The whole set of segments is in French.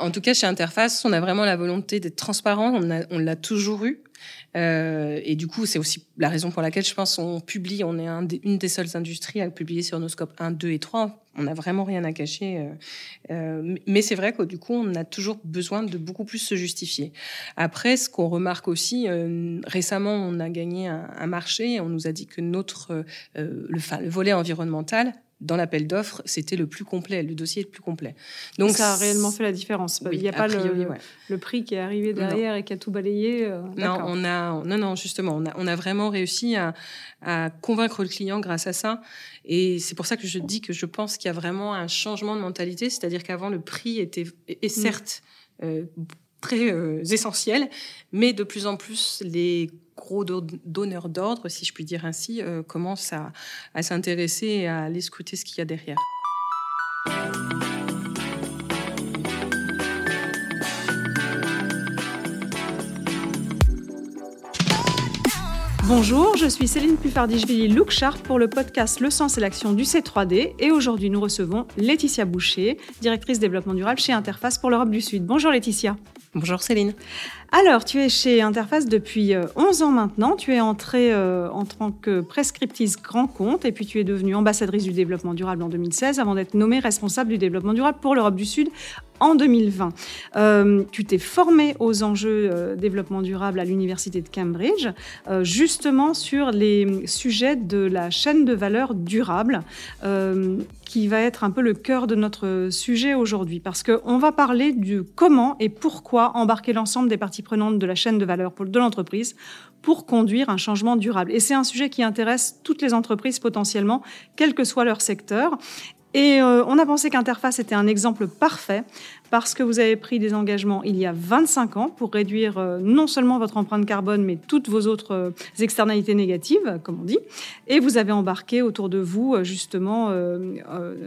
En tout cas, chez Interface, on a vraiment la volonté d'être transparent. On, l'a toujours eu. Euh, et du coup, c'est aussi la raison pour laquelle je pense on publie. On est une des seules industries à publier sur nos scopes 1, 2 et 3. On n'a vraiment rien à cacher. Euh, euh, mais c'est vrai que du coup, on a toujours besoin de beaucoup plus se justifier. Après, ce qu'on remarque aussi, récemment, on a gagné un, marché et on nous a dit que notre le, le volet environnemental dans l'appel d'offres, c'était le plus complet, le dossier le plus complet. Donc ça a réellement fait la différence. Il n'y a pas le, prix qui est arrivé derrière et qui a tout balayé. Euh, non, on a, non, non, justement, on a, on a vraiment réussi à, convaincre le client grâce à ça. Et c'est pour ça que je dis que je pense qu'il y a vraiment un changement de mentalité, c'est-à-dire qu'avant le prix était, est mm. certes euh, très euh, essentiel, mais de plus en plus les gros donneurs d'ordre, si je puis dire ainsi, euh, commencent à, à s'intéresser et à aller scruter ce qu'il y a derrière. Bonjour, je suis Céline Puffardichvili Look Sharp pour le podcast Le sens et l'action du C3D et aujourd'hui nous recevons Laetitia Boucher, directrice développement durable chez Interface pour l'Europe du Sud. Bonjour Laetitia. Bonjour Céline. Alors, tu es chez Interface depuis 11 euh, ans maintenant. Tu es entrée euh, en tant que prescriptrice grand compte et puis tu es devenue ambassadrice du développement durable en 2016 avant d'être nommée responsable du développement durable pour l'Europe du Sud en 2020. Euh, tu t'es formée aux enjeux développement durable à l'Université de Cambridge, justement sur les sujets de la chaîne de valeur durable, qui va être un peu le cœur de notre sujet aujourd'hui, parce qu'on va parler du comment et pourquoi embarquer l'ensemble des parties prenante de la chaîne de valeur de l'entreprise pour conduire un changement durable. Et c'est un sujet qui intéresse toutes les entreprises potentiellement, quel que soit leur secteur. Et euh, on a pensé qu'Interface était un exemple parfait parce que vous avez pris des engagements il y a 25 ans pour réduire euh, non seulement votre empreinte carbone, mais toutes vos autres euh, externalités négatives, comme on dit. Et vous avez embarqué autour de vous, justement,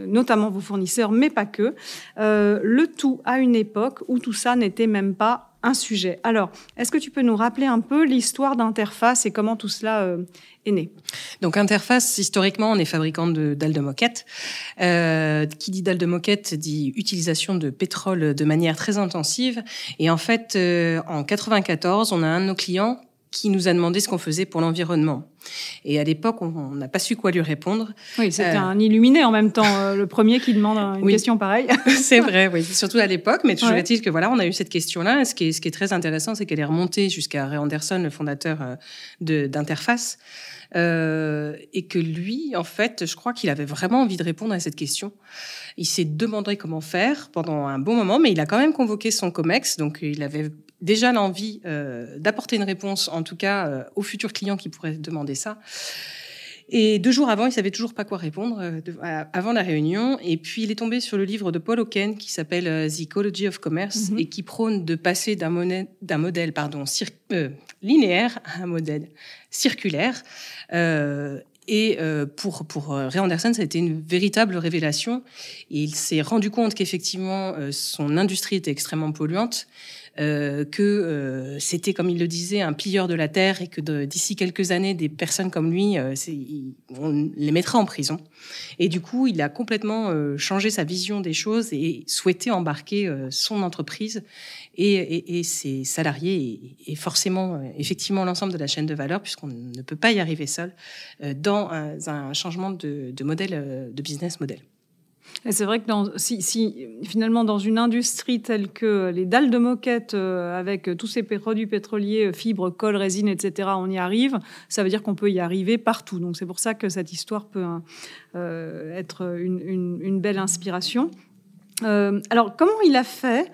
notamment vos fournisseurs, mais pas que, le tout à une époque où tout ça n'était même pas un sujet. Alors, est-ce que tu peux nous rappeler un peu l'histoire d'Interface et comment tout cela euh, est né? Donc, Interface, historiquement, on est fabricant de dalles de moquette. Euh, qui dit dalles de moquette dit utilisation de pétrole de manière très intensive. Et en fait, euh, en 94, on a un de nos clients qui nous a demandé ce qu'on faisait pour l'environnement. Et à l'époque, on n'a pas su quoi lui répondre. Oui, c'était euh, un illuminé en même temps, euh, le premier qui demande une question pareille. c'est vrai, oui, surtout à l'époque. Mais toujours est-il que voilà, on a eu cette question-là. Ce qui est, ce qui est très intéressant, c'est qu'elle est remontée jusqu'à Ray Anderson, le fondateur euh, d'Interface. Euh, et que lui, en fait, je crois qu'il avait vraiment envie de répondre à cette question. Il s'est demandé comment faire pendant un bon moment, mais il a quand même convoqué son COMEX, donc il avait déjà l'envie euh, d'apporter une réponse, en tout cas euh, aux futurs clients qui pourraient demander ça. Et deux jours avant, il savait toujours pas quoi répondre euh, avant la réunion. Et puis il est tombé sur le livre de Paul Oken qui s'appelle The Ecology of Commerce mhm. et qui prône de passer d'un modèle pardon, linéaire à un modèle circulaire. Et pour, pour Ray Anderson, ça a été une véritable révélation. il s'est rendu compte qu'effectivement, son industrie était extrêmement polluante, euh, que euh, c'était, comme il le disait, un pilleur de la terre et que d'ici quelques années, des personnes comme lui, euh, on les mettra en prison. Et du coup, il a complètement changé sa vision des choses et souhaitait embarquer son entreprise et, ses salariés et, forcément, effectivement, l'ensemble de la chaîne de valeur, puisqu'on ne peut pas y arriver seul, dans un, changement de, de modèle, de business model. C'est vrai que si, finalement dans une industrie telle que les dalles de moquette euh, avec tous ces produits pétroliers, fibres, colle, résine, etc., on y arrive, ça veut dire qu'on peut y arriver partout. Donc c'est pour ça que cette histoire peut euh, être une, belle inspiration. Euh, alors comment il a fait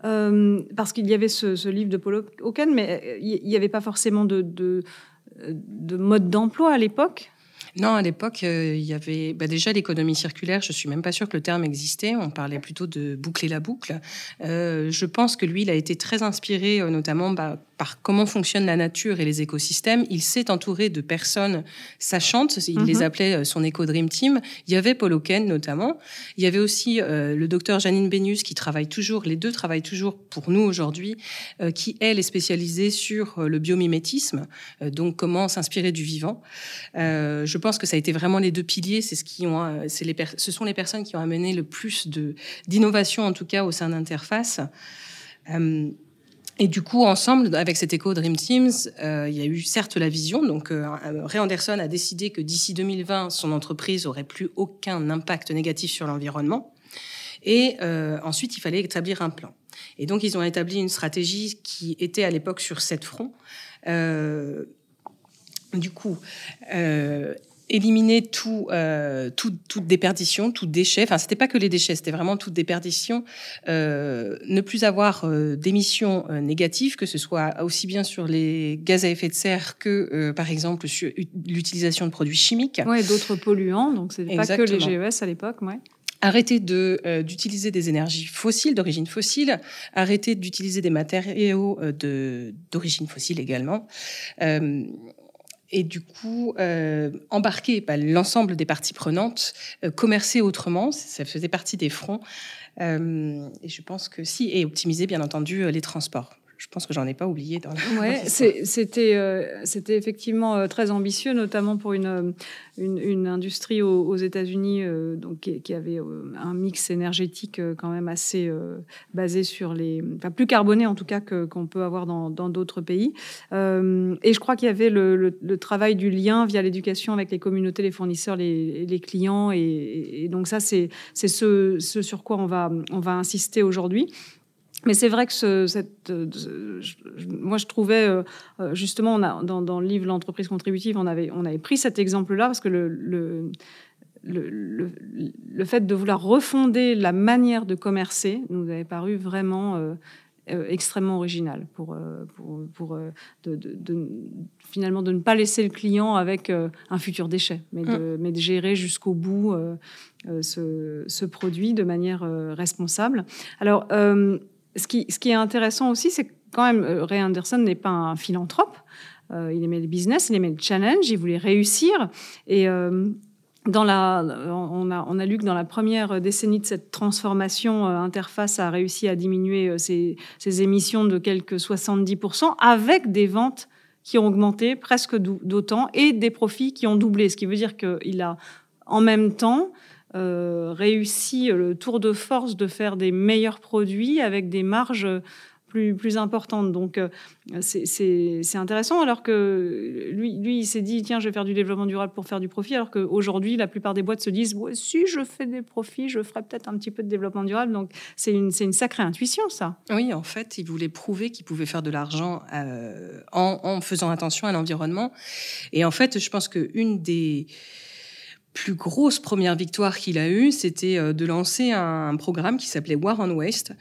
Parce qu'il y avait ce, livre de Paul Hawken, mais il n'y avait pas forcément de mode d'emploi à l'époque? Non, à l'époque, euh, il y avait bah, déjà l'économie circulaire. Je suis même pas sûre que le terme existait. On parlait plutôt de boucler la boucle. Euh, je pense que lui, il a été très inspiré, euh, notamment bah, par comment fonctionne la nature et les écosystèmes. Il s'est entouré de personnes sachantes. Il les mhm. appelait euh, son Eco Dream Team. Il y avait Paul Oken notamment. Il y avait aussi euh, le docteur Janine Benius qui travaille toujours. Les deux travaillent toujours pour nous aujourd'hui, euh, qui elle est spécialisée sur le biomimétisme, donc comment s'inspirer du vivant. je pense que ça a été vraiment les deux piliers. C'est ce qui ont, c'est les ce sont les personnes qui ont amené le plus de d'innovation en tout cas au sein d'Interface. Et du coup, ensemble, avec cet écho Dream Teams, euh, il y a eu certes la vision. Donc, euh, Ray Anderson a décidé que d'ici 2020, son entreprise aurait plus aucun impact négatif sur l'environnement. Et euh, ensuite, il fallait établir un plan. Et donc, ils ont établi une stratégie qui était à l'époque sur sept fronts. Euh, du coup, euh, éliminer tout, euh, tout, toute déperdition, tout déchet. Enfin, c'était pas que les déchets, c'était vraiment toute déperdition. Euh, ne plus avoir euh, d'émissions euh, négatives, que ce soit aussi bien sur les gaz à effet de serre que, euh, par exemple, sur l'utilisation de produits chimiques. Ouais, d'autres polluants. Donc, c'est pas que les GES à l'époque, ouais. Arrêter de d'utiliser des énergies fossiles d'origine fossile, arrêter d'utiliser des matériaux de d'origine fossile également. Euh, et du coup euh, embarquer bah, l'ensemble des parties prenantes, euh, commercer autrement, ça faisait partie des fronts. Euh, et je pense que si, et optimiser bien entendu les transports je pense que j'en ai pas oublié dans la. Ouais, c'était euh, c'était effectivement euh, très ambitieux, notamment pour une euh, une, industrie aux, États-Unis donc qui, avait un mix énergétique quand même assez basé sur les, enfin plus carboné en tout cas que qu'on peut avoir dans d'autres pays. et je crois qu'il y avait le, le, travail du lien via l'éducation avec les communautés, les fournisseurs, les, les clients, et, et donc ça c'est c'est ce, ce sur quoi on va on va insister aujourd'hui. Mais c'est vrai que ce, cette, euh, moi je trouvais euh, euh, justement, on a, dans, dans, le livre L'entreprise contributive, on avait, on avait pris cet exemple-là parce que le, le, le, le, fait de vouloir refonder la manière de commercer nous avait paru vraiment extrêmement original pour, pour, pour de, de, finalement de ne pas laisser le client avec un futur déchet, mais de, mmh. mais de gérer jusqu'au bout ce, ce, produit de manière responsable. Alors, ce qui, est intéressant aussi, c'est quand même, euh, Ray Anderson n'est pas un philanthrope. Euh, il aimait le business, il aimait le challenge, il voulait réussir. Et euh, on a lu que dans la première décennie de cette transformation, Interface a réussi à diminuer ses, ses émissions de quelques 70% avec des ventes qui ont augmenté presque d'autant et des profits qui ont doublé. Ce qui veut dire qu'il a en même temps euh, réussi le tour de force de faire des meilleurs produits avec des marges plus, plus importantes. Donc, euh, c'est intéressant. Alors que lui, lui il s'est dit tiens, je vais faire du développement durable pour faire du profit. Alors qu'aujourd'hui, la plupart des boîtes se disent si je fais des profits, je ferai peut-être un petit peu de développement durable. Donc, c'est une, une sacrée intuition, ça. Oui, en fait, il voulait prouver qu'il pouvait faire de l'argent euh, en, en faisant attention à l'environnement. Et en fait, je pense qu'une des plus grosse première victoire qu'il a eue, c'était euh, de lancer un, programme qui s'appelait War on Waste,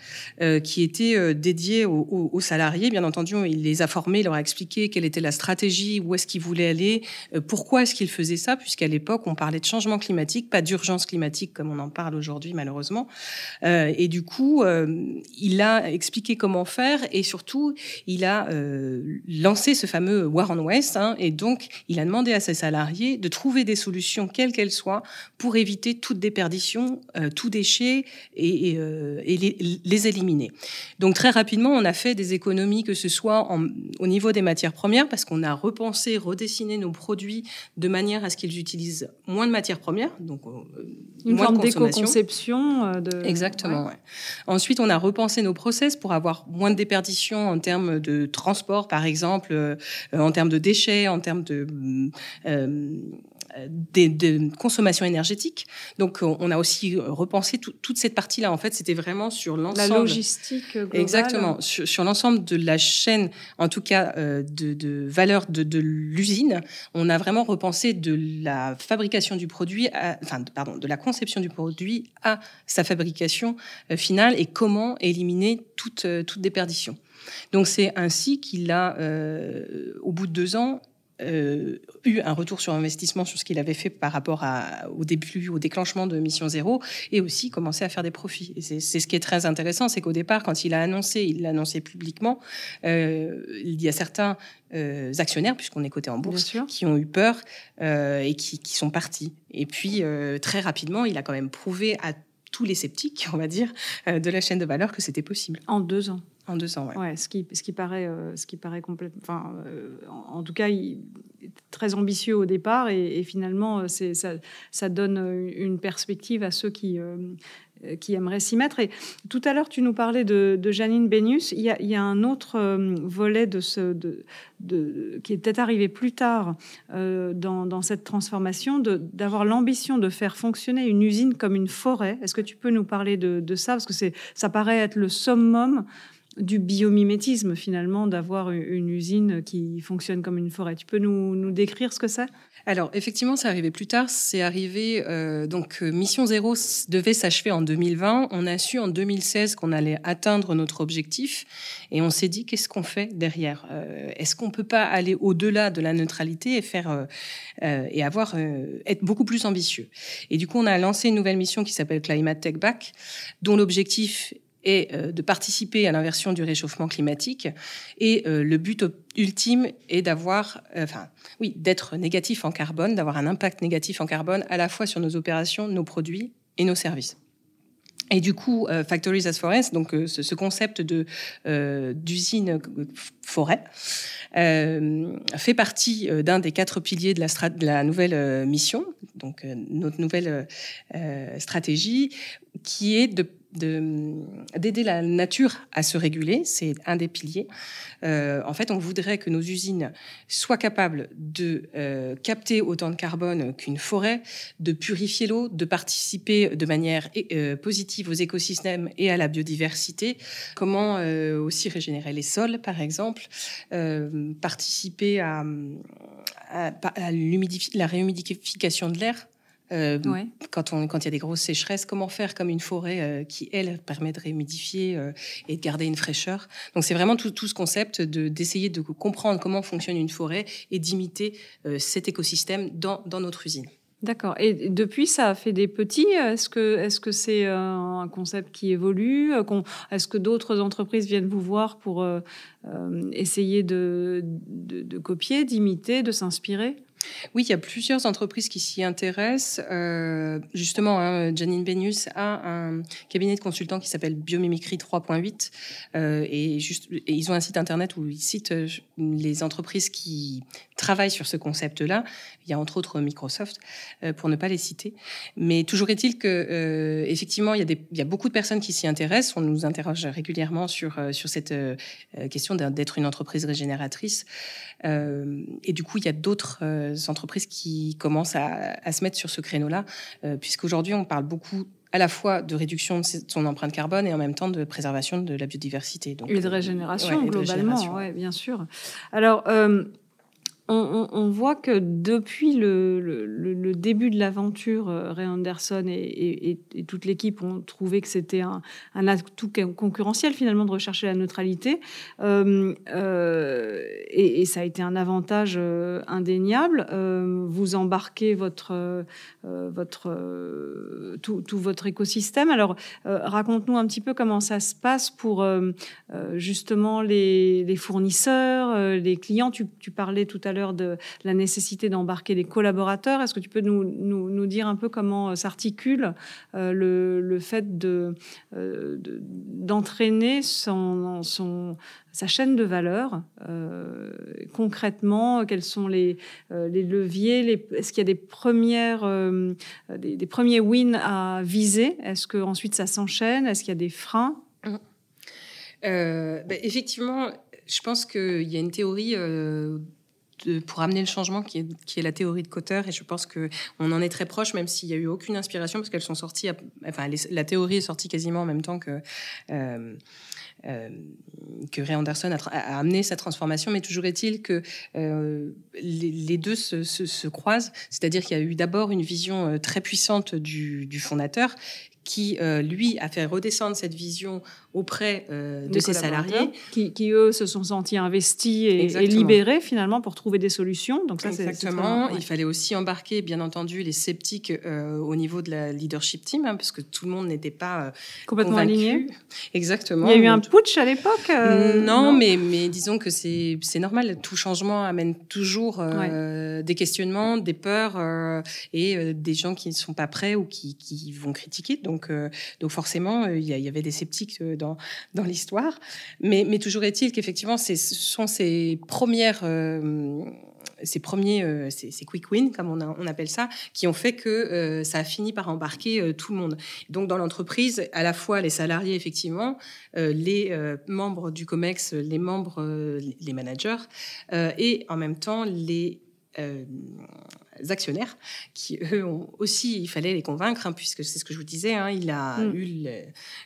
euh, qui était euh, dédié aux, salariés. Bien entendu, il les a formés, il leur a expliqué quelle était la stratégie, où est-ce qu'ils voulaient aller, pourquoi est-ce qu'ils faisaient ça, puisqu'à l'époque, on parlait de changement climatique, pas d'urgence climatique comme on en parle aujourd'hui, malheureusement. et du coup, il a expliqué comment faire et surtout, il a lancé ce fameux War on Waste. Hein, et donc, il a demandé à ses salariés de trouver des solutions, quelles qu'elles soit, pour éviter toute déperdition, euh, tout déchet et, euh, les, éliminer. Donc très rapidement, on a fait des économies, que ce soit au niveau des matières premières, parce qu'on a repensé, redessiné nos produits de manière à ce qu'ils utilisent moins de matières premières, donc euh, une forme d'éco-conception. De... Exactement. Ensuite, on a repensé nos process pour avoir moins de déperdition en termes de transport, par exemple, en termes de déchets, en termes de des, de consommation énergétique. Donc, on a aussi repensé toute cette partie-là. En fait, c'était vraiment sur l'ensemble. La logistique globale. Exactement. Sur, l'ensemble de la chaîne, en tout cas, euh, de, de, valeur de, de l'usine. On a vraiment repensé de la fabrication du produit, à, enfin, pardon, de la conception du produit à sa fabrication euh, finale et comment éliminer toute, euh, toute déperdition. Donc, c'est ainsi qu'il a, au bout de deux ans, euh, eu un retour sur investissement sur ce qu'il avait fait par rapport au début, au déclenchement de Mission Zéro, et aussi commencer à faire des profits. C'est ce qui est très intéressant, c'est qu'au départ, quand il a annoncé, il l'a annoncé publiquement, euh, il y a certains euh, actionnaires, puisqu'on est coté en bourse, qui ont eu peur et qui, qui, sont partis. Et puis, très rapidement, il a quand même prouvé à tous les sceptiques, on va dire, de la chaîne de valeur que c'était possible. En deux ans. En deux ans, ouais. ce qui, paraît, euh, ce qui paraît complètement. Enfin, euh, en, tout cas, il très ambitieux au départ et, finalement, euh, ça, ça, donne une perspective à ceux qui, aimeraient s'y mettre. Et tout à l'heure, tu nous parlais de, Janine Benius. Il y, a, un autre volet de ce, qui est peut-être arrivé plus tard dans, dans, cette transformation, d'avoir l'ambition de faire fonctionner une usine comme une forêt. Est-ce que tu peux nous parler de, ça? Parce que ça paraît être le summum du biomimétisme finalement, d'avoir une usine qui fonctionne comme une forêt. Tu peux nous, décrire ce que c'est? Alors effectivement, c'est arrivé plus tard. C'est arrivé euh, donc euh, Mission Zéro devait s'achever en 2020. On a su en 2016 qu'on allait atteindre notre objectif et on s'est dit qu'est-ce qu'on fait derrière? Euh, Est-ce qu'on peut pas aller au-delà de la neutralité et faire et avoir être beaucoup plus ambitieux? Et du coup, on a lancé une nouvelle mission qui s'appelle Climate Tech Back, dont l'objectif est euh, de participer à l'inversion du réchauffement climatique. Et euh, le but ultime est d'avoir, euh, enfin, oui, d'être négatif en carbone, d'avoir un impact négatif en carbone à la fois sur nos opérations, nos produits et nos services. Et du coup, Factories as Forests, donc ce, concept de d'usine forêt, fait partie d'un des quatre piliers de la, de la nouvelle mission, donc notre nouvelle stratégie, qui est de d'aider la nature à se réguler, c'est un des piliers. Euh, en fait, on voudrait que nos usines soient capables de euh, capter autant de carbone qu'une forêt, de purifier l'eau, de participer de manière euh, positive aux écosystèmes et à la biodiversité. Comment aussi régénérer les sols, par exemple, participer à, la réhumidification de l'air euh, quand, il y a des grosses sécheresses, comment faire comme une forêt euh, qui, elle, permet de réhumidifier euh, et de garder une fraîcheur. Donc c'est vraiment tout, tout, ce concept d'essayer de, comprendre comment fonctionne une forêt et d'imiter cet écosystème dans, dans notre usine. D'accord. Et depuis, ça a fait des petits. Est-ce que est-ce que c'est un concept qui évolue Est-ce que d'autres entreprises viennent vous voir pour essayer de, de, de copier, d'imiter, de s'inspirer? Oui, il y a plusieurs entreprises qui s'y intéressent. Euh, justement, hein, Janine Benius a un cabinet de consultants qui s'appelle Biomimicry 3.8 euh, et, ils ont un site internet où ils citent euh, les entreprises qui travaillent sur ce concept-là. Il y a entre autres Microsoft, pour ne pas les citer. Mais toujours est-il que effectivement, il y, a des, il y a beaucoup de personnes qui s'y intéressent. On nous interroge régulièrement sur sur cette question d'être une entreprise régénératrice. et du coup, il y a d'autres entreprises qui commencent à, se mettre sur ce créneau-là, euh, puisqu'aujourd'hui, on parle beaucoup à la fois de réduction de son empreinte carbone et en même temps de préservation de la biodiversité. Donc, et de régénération, globalement, ouais, bien sûr. Alors, euh, on, voit que depuis le, début de l'aventure, euh, Ray Anderson et, toute l'équipe ont trouvé que c'était un, atout concurrentiel finalement de rechercher la neutralité. Euh, euh, et, ça a été un avantage indéniable. vous embarquez votre, tout, votre écosystème. Alors, raconte-nous un petit peu comment ça se passe pour justement les, fournisseurs, les clients. Tu parlais tout à l'heure de la nécessité d'embarquer des collaborateurs. Est-ce que tu peux nous, nous, dire un peu comment euh, s'articule euh, le, le, fait euh, de, d'entraîner son, son, sa chaîne de valeur concrètement Quels sont les, les leviers les, Est-ce qu'il y a des, premières, des, premiers wins à viser? Est-ce que ensuite ça s'enchaîne? Est-ce qu'il y a des freins? Ben, effectivement, je pense qu'il y a une théorie pour amener le changement qui est, la théorie de Cotter. Et je pense qu'on en est très proche, même s'il n'y a eu aucune inspiration, parce qu'elles sont sorties, enfin, la théorie est sortie quasiment en même temps que. Euh, euh, que Ray Anderson a, amené sa transformation, mais toujours est-il que euh, les, deux se, se, se croisent, c'est-à-dire qu'il y a eu d'abord une vision très puissante du fondateur qui, lui, a fait redescendre cette vision auprès de ses salariés. Qui, qui, eux, se sont sentis investis et, libérés, finalement, pour trouver des solutions. Donc ça, Exactement. Il fallait aussi embarquer, bien entendu, les sceptiques au niveau de la leadership team, hein, parce que tout le monde n'était pas complètement aligné. Exactement. Il y a eu un putsch à l'époque non, mais, mais disons que c'est normal. Tout changement amène toujours des questionnements, des peurs et des gens qui ne sont pas prêts ou qui, qui vont critiquer. Donc, donc forcément, il y, avait des sceptiques dans, dans l'histoire. Mais, mais toujours est-il qu'effectivement, ce sont ces premières ces premiers, euh, ces, quick wins, comme on, appelle ça, qui ont fait que euh, ça a fini par embarquer euh, tout le monde. Donc dans l'entreprise, à la fois les salariés, effectivement, les membres du COMEX, les membres, les managers, et en même temps les actionnaires qui, eux, ont aussi, il fallait les convaincre, hein, puisque c'est ce que je vous disais, hein, il a mm. eu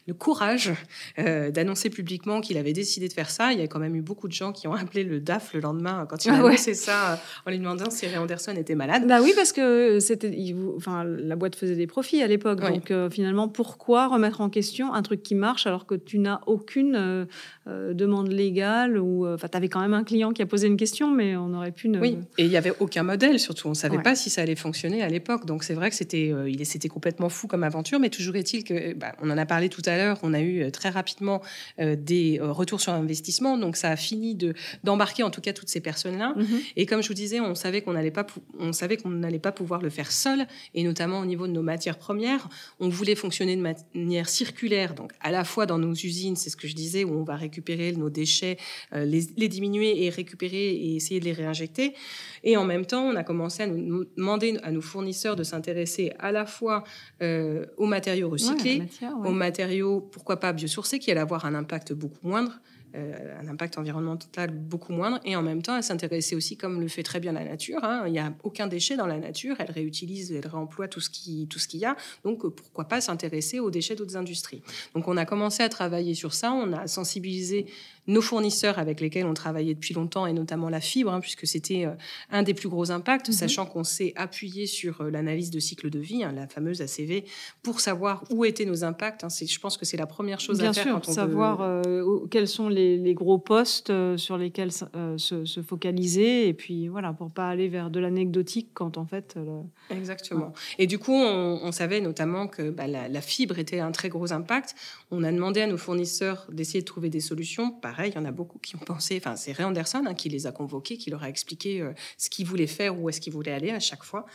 le, courage euh, d'annoncer publiquement qu'il avait décidé de faire ça. Il y a quand même eu beaucoup de gens qui ont appelé le DAF le lendemain quand il a ah annoncé ça euh, en lui demandant si Ray Anderson était malade. Bah oui, parce que c'était, enfin, la boîte faisait des profits à l'époque. Donc euh, finalement, pourquoi remettre en question un truc qui marche alors que tu n'as aucune demande légale ou, enfin, tu avais quand même un client qui a posé une question, mais on aurait pu ne... Oui, et il n'y avait aucun modèle surtout. On savait pas si ça allait fonctionner à l'époque. Donc c'est vrai que c'était euh, c'était complètement fou comme aventure, mais toujours est-il que bah, on en a parlé tout à l'heure. On a eu euh, très rapidement euh, des retours sur investissement, donc ça a fini de d'embarquer en tout cas toutes ces personnes-là. Mhm. Et comme je vous disais, on savait qu'on n'allait pas on savait qu'on n'allait pas pouvoir le faire seul, et notamment au niveau de nos matières premières. On voulait fonctionner de manière circulaire, donc à la fois dans nos usines, c'est ce que je disais, où on va récupérer nos déchets, les, les diminuer et récupérer et essayer de les réinjecter. Et en même temps, on a commencé à nous demander à nos fournisseurs de s'intéresser à la fois euh, aux matériaux recyclés, aux matériaux, pourquoi pas biosourcés, qui allaient avoir un impact beaucoup moindre. Euh, un impact environnemental beaucoup moindre, et en même temps, elle s'intéressait aussi, comme le fait très bien la nature, hein. il n'y a aucun déchet dans la nature, elle réutilise, elle réemploie tout ce qui tout ce qu'il y a, donc pourquoi pas s'intéresser aux déchets d'autres industries. Donc on a commencé à travailler sur ça, on a sensibilisé nos fournisseurs avec lesquels on travaillait depuis longtemps, et notamment la fibre, hein, puisque c'était euh, un des plus gros impacts, mhm. sachant qu'on s'est appuyé sur euh, l'analyse de cycle de vie, hein, la fameuse ACV, pour savoir où étaient nos impacts. Hein. je pense que c'est la première chose à faire. Bien sûr, savoir euh, quels sont les, gros postes sur lesquels se, focaliser, et puis voilà, pour pas aller vers de l'anecdotique quand en fait. Exactement. Et du coup, on, savait notamment que bah, la, la, fibre était un très gros impact. On a demandé à nos fournisseurs d'essayer de trouver des solutions. Par il y en a beaucoup qui ont pensé, enfin c'est Ray Anderson hein, qui les a convoqués, qui leur a expliqué euh, ce qu'il voulait faire, où est-ce qu'il voulait aller à chaque fois.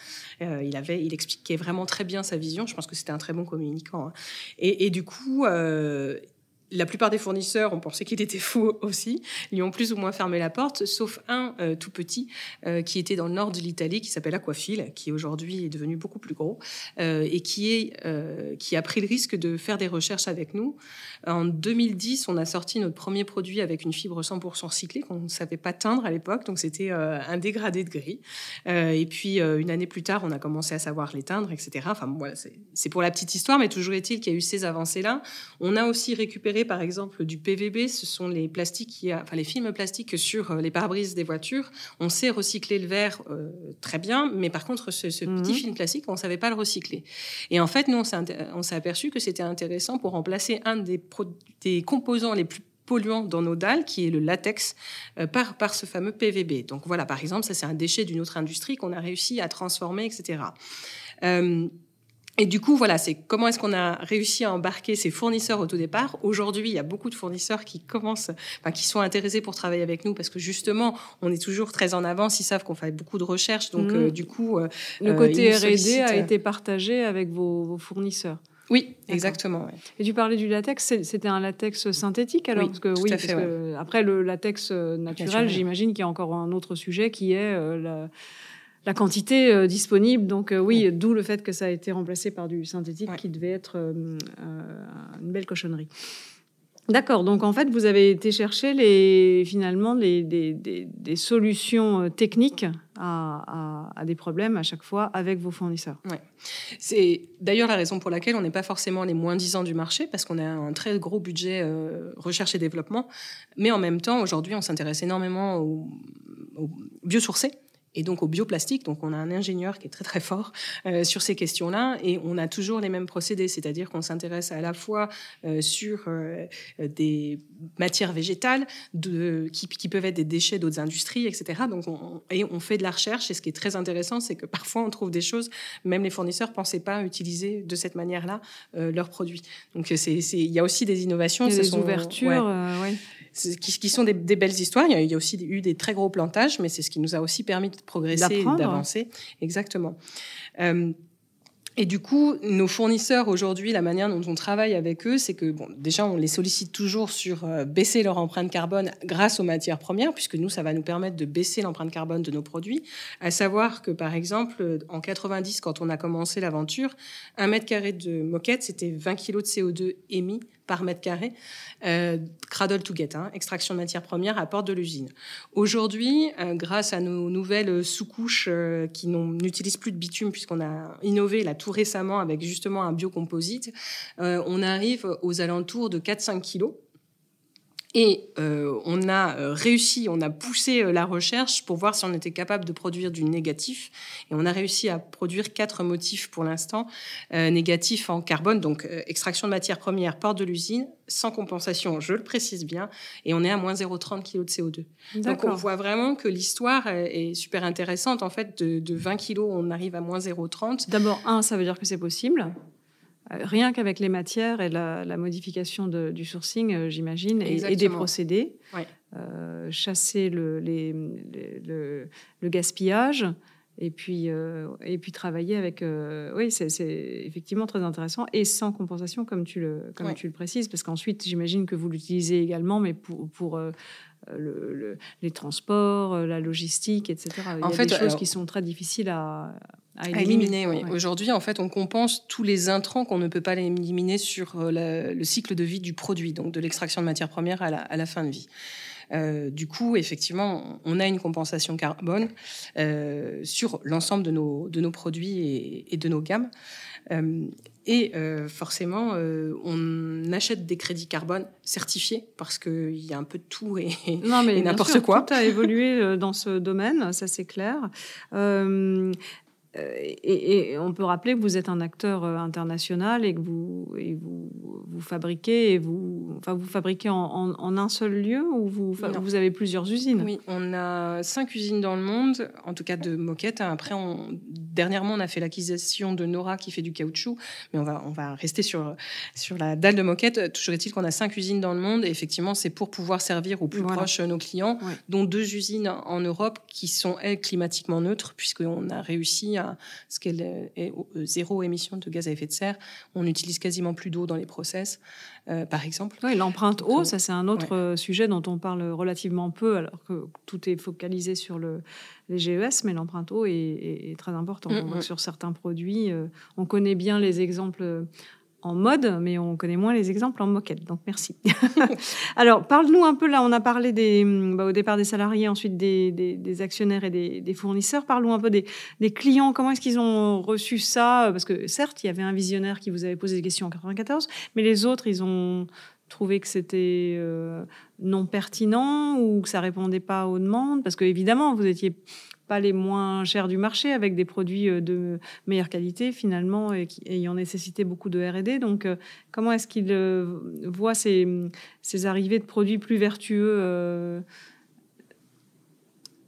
Euh, il, avait, il expliquait vraiment très bien sa vision, je pense que c'était un très bon communicant. Hein. Et, du coup, euh, la plupart des fournisseurs ont pensé qu'il était fou aussi, lui ont plus ou moins fermé la porte, sauf un euh, tout petit euh, qui était dans le nord de l'Italie, qui s'appelle Aquafil, qui aujourd'hui est devenu beaucoup plus gros euh, et qui, a pris le risque de faire des recherches avec nous. En 2010, on a sorti notre premier produit avec une fibre 100% recyclée qu'on ne savait pas teindre à l'époque, donc c'était un dégradé de gris. et puis une année plus tard, on a commencé à savoir l'éteindre, etc. Enfin c'est pour la petite histoire, mais toujours est-il qu'il y a eu ces avancées-là. On a aussi récupéré par exemple du PVB, ce sont les plastiques, qui enfin les films plastiques sur euh, les pare-brises des voitures. On sait recycler le verre euh, très bien, mais par contre ce, petit mhm. film plastique, on ne savait pas le recycler. Et en fait, nous on s'est aperçu que c'était intéressant pour remplacer un des, des composants les plus polluants dans nos dalles, qui est le latex, euh, par, par ce fameux PVB. Donc voilà, par exemple, ça c'est un déchet d'une autre industrie qu'on a réussi à transformer, etc. Et du coup, voilà, c'est comment est-ce qu'on a réussi à embarquer ces fournisseurs au tout départ. Aujourd'hui, il y a beaucoup de fournisseurs qui commencent, enfin, qui sont intéressés pour travailler avec nous parce que justement, on est toujours très en avance. Ils savent qu'on fait beaucoup de recherches, donc mmh. euh, du coup, euh, le côté R&D a été partagé avec vos, fournisseurs. Oui, exactement. Et tu parlais du latex, c'était un latex synthétique alors? Oui, parce que, oui, parce que après le latex euh, naturel, j'imagine qu'il y a encore un autre sujet qui est la la quantité euh, disponible. Donc euh, oui, d'où le fait que ça a été remplacé par du synthétique qui devait être euh, une belle cochonnerie. D'accord, donc en fait, vous avez été chercher les, finalement des, des, solutions techniques à, des problèmes à chaque fois avec vos fournisseurs. Ouais. C'est d'ailleurs la raison pour laquelle on n'est pas forcément les moins disants du marché, parce qu'on a un très gros budget recherche et développement, mais en même temps, aujourd'hui, on s'intéresse énormément aux, aux biosourcés et donc au bioplastique. Donc on a un ingénieur qui est très très fort euh, sur ces questions-là et on a toujours les mêmes procédés, c'est-à-dire qu'on s'intéresse à la fois euh, sur euh, des matières végétales de, qui, qui, peuvent être des déchets d'autres industries, etc. Donc on, et on fait de la recherche et ce qui est très intéressant, c'est que parfois on trouve des choses, même les fournisseurs pensaient pas utiliser de cette manière-là leurs produits. Donc il y a aussi des innovations, des sont, ouvertures, ouais qui, sont des, belles histoires. Il y, a, aussi eu des très gros plantages, mais c'est ce qui nous a aussi permis de progresser, d'avancer. Exactement. Euh, et du coup, nos fournisseurs aujourd'hui, la manière dont on travaille avec eux, c'est que bon, déjà on les sollicite toujours sur euh, baisser leur empreinte carbone grâce aux matières premières, puisque nous, ça va nous permettre de baisser l'empreinte carbone de nos produits. À savoir que par exemple, en 90, quand on a commencé l'aventure, un mètre carré de moquette, c'était 20 kg de CO2 émis par mètre carré, euh, cradle to get, hein, extraction de matières premières à porte de l'usine. Aujourd'hui, euh, grâce à nos nouvelles sous-couches euh, qui n'utilisent plus de bitume, puisqu'on a innové là tout récemment avec justement un biocomposite, on arrive aux alentours de 4-5 kilos et euh, on a euh, réussi, on a poussé euh, la recherche pour voir si on était capable de produire du négatif. Et on a réussi à produire quatre motifs pour l'instant négatifs en carbone, donc extraction de matières premières, port de l'usine, sans compensation, je le précise bien, et on est à moins 0,30 kg de CO2. Donc on voit vraiment que l'histoire est super intéressante. En fait, de, de 20 kg, on arrive à moins 0,30. D'abord, un, ça veut dire que c'est possible. Euh, rien qu'avec les matières et la, modification du sourcing, euh, j'imagine, et, des procédés, euh, chasser le, le, gaspillage et puis, et puis travailler avec. oui, c'est effectivement très intéressant et sans compensation, comme tu le, comme tu le précises, parce qu'ensuite, j'imagine que vous l'utilisez également, mais pour. pour les transports, la logistique, etc. Il y a fait, des choses qui sont très difficiles à, à éliminer. oui. Aujourd'hui, en fait, on compense tous les intrants qu'on ne peut pas éliminer sur euh, le cycle de vie du produit, donc de l'extraction de matières premières à la, fin de vie. Euh, du coup, effectivement, on a une compensation carbone euh, sur l'ensemble de nos, de nos produits et, de nos gammes. Et forcément, on achète des crédits carbone certifiés parce qu'il y a un peu de tout et, n'importe quoi. Tout a évolué dans ce domaine, ça c'est clair. Euh, et, on peut rappeler que vous êtes un acteur euh, international et que vous, et vous, vous fabriquez et vous, enfin, vous fabriquez en, un seul lieu ou vous, vous avez plusieurs usines? Oui, on a cinq usines dans le monde, en tout cas de moquettes. Après, on, dernièrement, on a fait l'acquisition de Nora qui fait du caoutchouc, mais on va, on va rester sur, sur la dalle de moquette. Toujours est-il qu'on a cinq usines dans le monde et effectivement, c'est pour pouvoir servir au plus proche nos clients, dont deux usines en Europe qui sont, elles, climatiquement neutres, puisqu'on a réussi à ce qu'elle est euh, zéro émission de gaz à effet de serre. On n'utilise quasiment plus d'eau dans les process, euh, par exemple. Oui, l'empreinte eau, euh, ça c'est un autre sujet dont on parle relativement peu, alors que tout est focalisé sur le, les GES, mais l'empreinte eau est, très importante. Mm, mm. Sur certains produits, on connaît bien les exemples en mode, mais on connaît moins les exemples en moquette. Donc merci. Alors parle-nous un peu là. On a parlé des, bah, au départ des salariés, ensuite des, actionnaires et des, fournisseurs. Parle-nous un peu des, clients. Comment est-ce qu'ils ont reçu ça? Parce que certes, il y avait un visionnaire qui vous avait posé des questions en 94, mais les autres, ils ont trouvé que c'était euh, non pertinent ou que ça répondait pas aux demandes? Parce que évidemment, vous étiez pas les moins chers du marché, avec des produits euh, de meilleure qualité finalement et qui, ayant nécessité beaucoup de R&D. Donc, euh, comment est-ce qu'il euh, voit ces, ces, arrivées de produits plus vertueux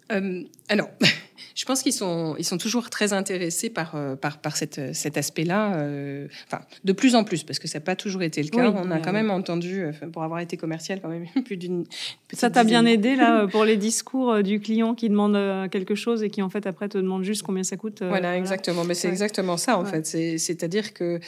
Alors, je pense qu'ils sont, ils sont toujours très intéressés par, euh, par, par cette, cet aspect-là. Euh, enfin, de plus en plus, parce que ça n'a pas toujours été le cas. on a quand même entendu, euh, pour avoir été commercial, quand même plus d'une. Ça t'a bien aidé là pour les discours du client qui demande quelque chose et qui en fait après te demande juste combien ça coûte. voilà, exactement. Mais c'est exactement ça en fait. C'est-à-dire que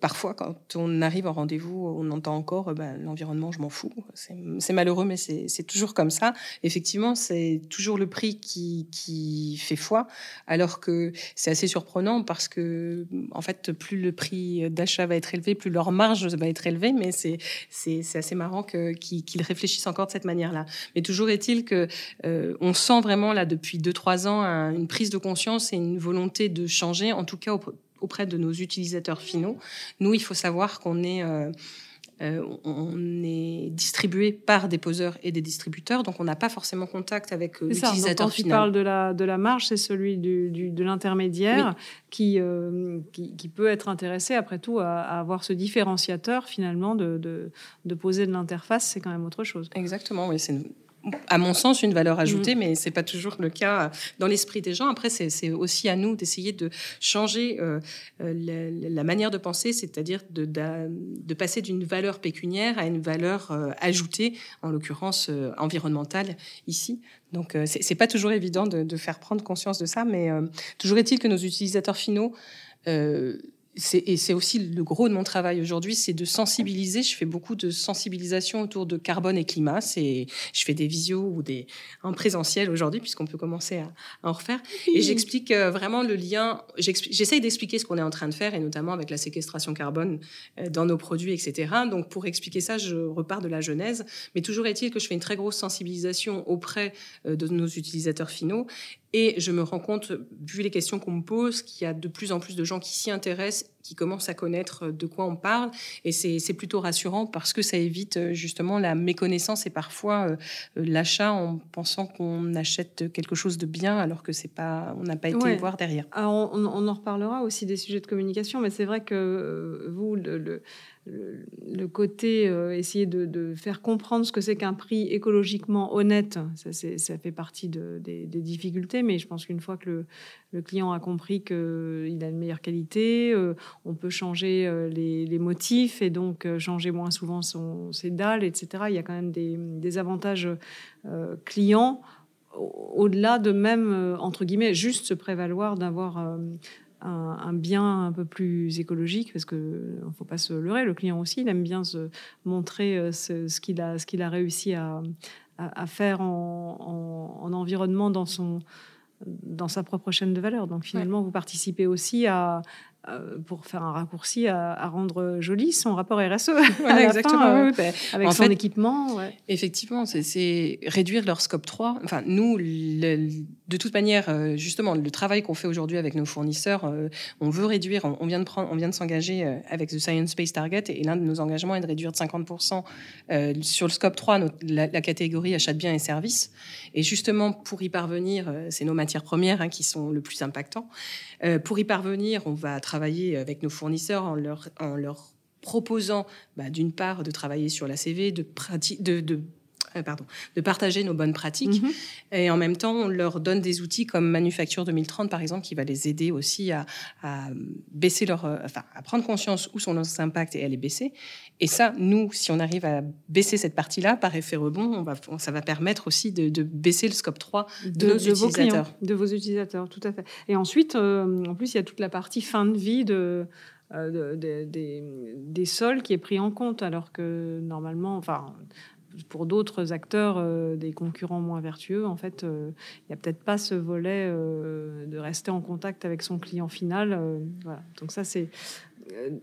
parfois, quand on arrive en rendez-vous, on entend encore bah, l'environnement, je m'en fous. C'est malheureux, mais c'est toujours comme ça. Effectivement, c'est toujours le prix qui, qui fait foi, alors que c'est assez surprenant parce que, en fait, plus le prix d'achat va être élevé, plus leur marge va être élevée, mais c'est, assez marrant qu'ils, réfléchissent encore de cette manière-là. Mais toujours est-il que euh, on sent vraiment là depuis 2-3 ans une prise de conscience et une volonté de changer, en tout cas auprès de nos utilisateurs finaux. Nous, il faut savoir qu'on est... Euh, euh, on est distribué par des poseurs et des distributeurs, donc on n'a pas forcément contact avec l'utilisateur final. Quand tu parles de la, de la marge, c'est celui du, de l'intermédiaire qui, qui, peut être intéressé, après tout, à, avoir ce différenciateur, finalement, de, de, de poser de l'interface. C'est quand même autre chose. Exactement, oui. C'est à mon sens, une valeur ajoutée, mm. mais c'est pas toujours le cas dans l'esprit des gens. Après, c'est aussi à nous d'essayer de changer euh, euh, la, manière de penser, c'est-à-dire de, de, passer d'une valeur pécuniaire à une valeur euh, ajoutée, en l'occurrence environnementale ici. Donc, c'est pas toujours évident de, de, faire prendre conscience de ça, mais toujours est-il que nos utilisateurs finaux et c'est aussi le gros de mon travail aujourd'hui, c'est de sensibiliser. Je fais beaucoup de sensibilisation autour de carbone et climat. C'est, je fais des visios ou des en présentiel aujourd'hui, puisqu'on peut commencer à, en refaire. Et j'explique euh, vraiment le lien. J'essaye d'expliquer ce qu'on est en train de faire, et notamment avec la séquestration carbone euh, dans nos produits, etc. Donc pour expliquer ça, je repars de la genèse. Mais toujours est-il que je fais une très grosse sensibilisation auprès euh, de nos utilisateurs finaux et je me rends compte, vu les questions qu'on me pose, qu'il y a de plus en plus de gens qui s'y intéressent, qui commencent à connaître de quoi on parle. Et c'est plutôt rassurant parce que ça évite euh, justement la méconnaissance et parfois euh, l'achat en pensant qu'on achète quelque chose de bien alors que c'est pas, on n'a pas été voir derrière. Alors on, en reparlera aussi des sujets de communication, mais c'est vrai que euh, vous, le le, côté euh, essayer de, faire comprendre ce que c'est qu'un prix écologiquement honnête, ça, fait partie des, difficultés, mais je pense qu'une fois que le, client a compris qu'il a une meilleure qualité, euh, on peut changer euh, les, motifs et donc changer moins souvent son, ses dalles, etc. Il y a quand même des avantages clients au-delà de même, entre guillemets, juste se prévaloir d'avoir un, bien un peu plus écologique, parce qu'il ne faut pas se leurrer, le client aussi, il aime bien se montrer euh, ce, qu'il a, ce a réussi à, à, faire en, en, environnement dans, son, dans sa propre chaîne de valeur. Donc finalement, vous participez aussi à, euh, pour faire un raccourci, à, rendre joli son rapport RSE. exactement. Euh, ben, avec son équipement. Effectivement, c'est réduire leur scope 3. Enfin, nous, de toute manière, euh, justement, le travail qu'on fait aujourd'hui avec nos fournisseurs, on veut réduire. On, vient de prendre, on vient de s'engager avec The Science Space Target, et l'un de nos engagements est de réduire de 50% sur le scope 3, la, catégorie achat de biens et services. Et justement, pour y parvenir, c'est nos matières premières hein, qui sont le plus impactants. pour y parvenir, on va travailler avec nos fournisseurs en leur, en leur proposant, bah, d'une part, de travailler sur la CV, de, de, de pardon, de partager nos bonnes pratiques. Mhm. Et en même temps, on leur donne des outils comme Manufacture 2030, par exemple, qui va les aider aussi à, baisser leur, euh, enfin, à prendre conscience où sont leurs impacts et à les baisser. Et ça, nous, si on arrive à baisser cette partie-là, par effet rebond, on va, ça va permettre aussi de, baisser le scope 3 de, nos utilisateurs. de vos utilisateurs, tout à fait. Et ensuite, euh, en plus, il y a toute la partie fin de vie de, des, des, sols qui est pris en compte, alors que normalement, enfin, pour d'autres acteurs, euh, des concurrents moins vertueux, en fait, euh, il n'y a peut-être pas ce volet euh, de rester en contact avec son client final. Donc ça, c'est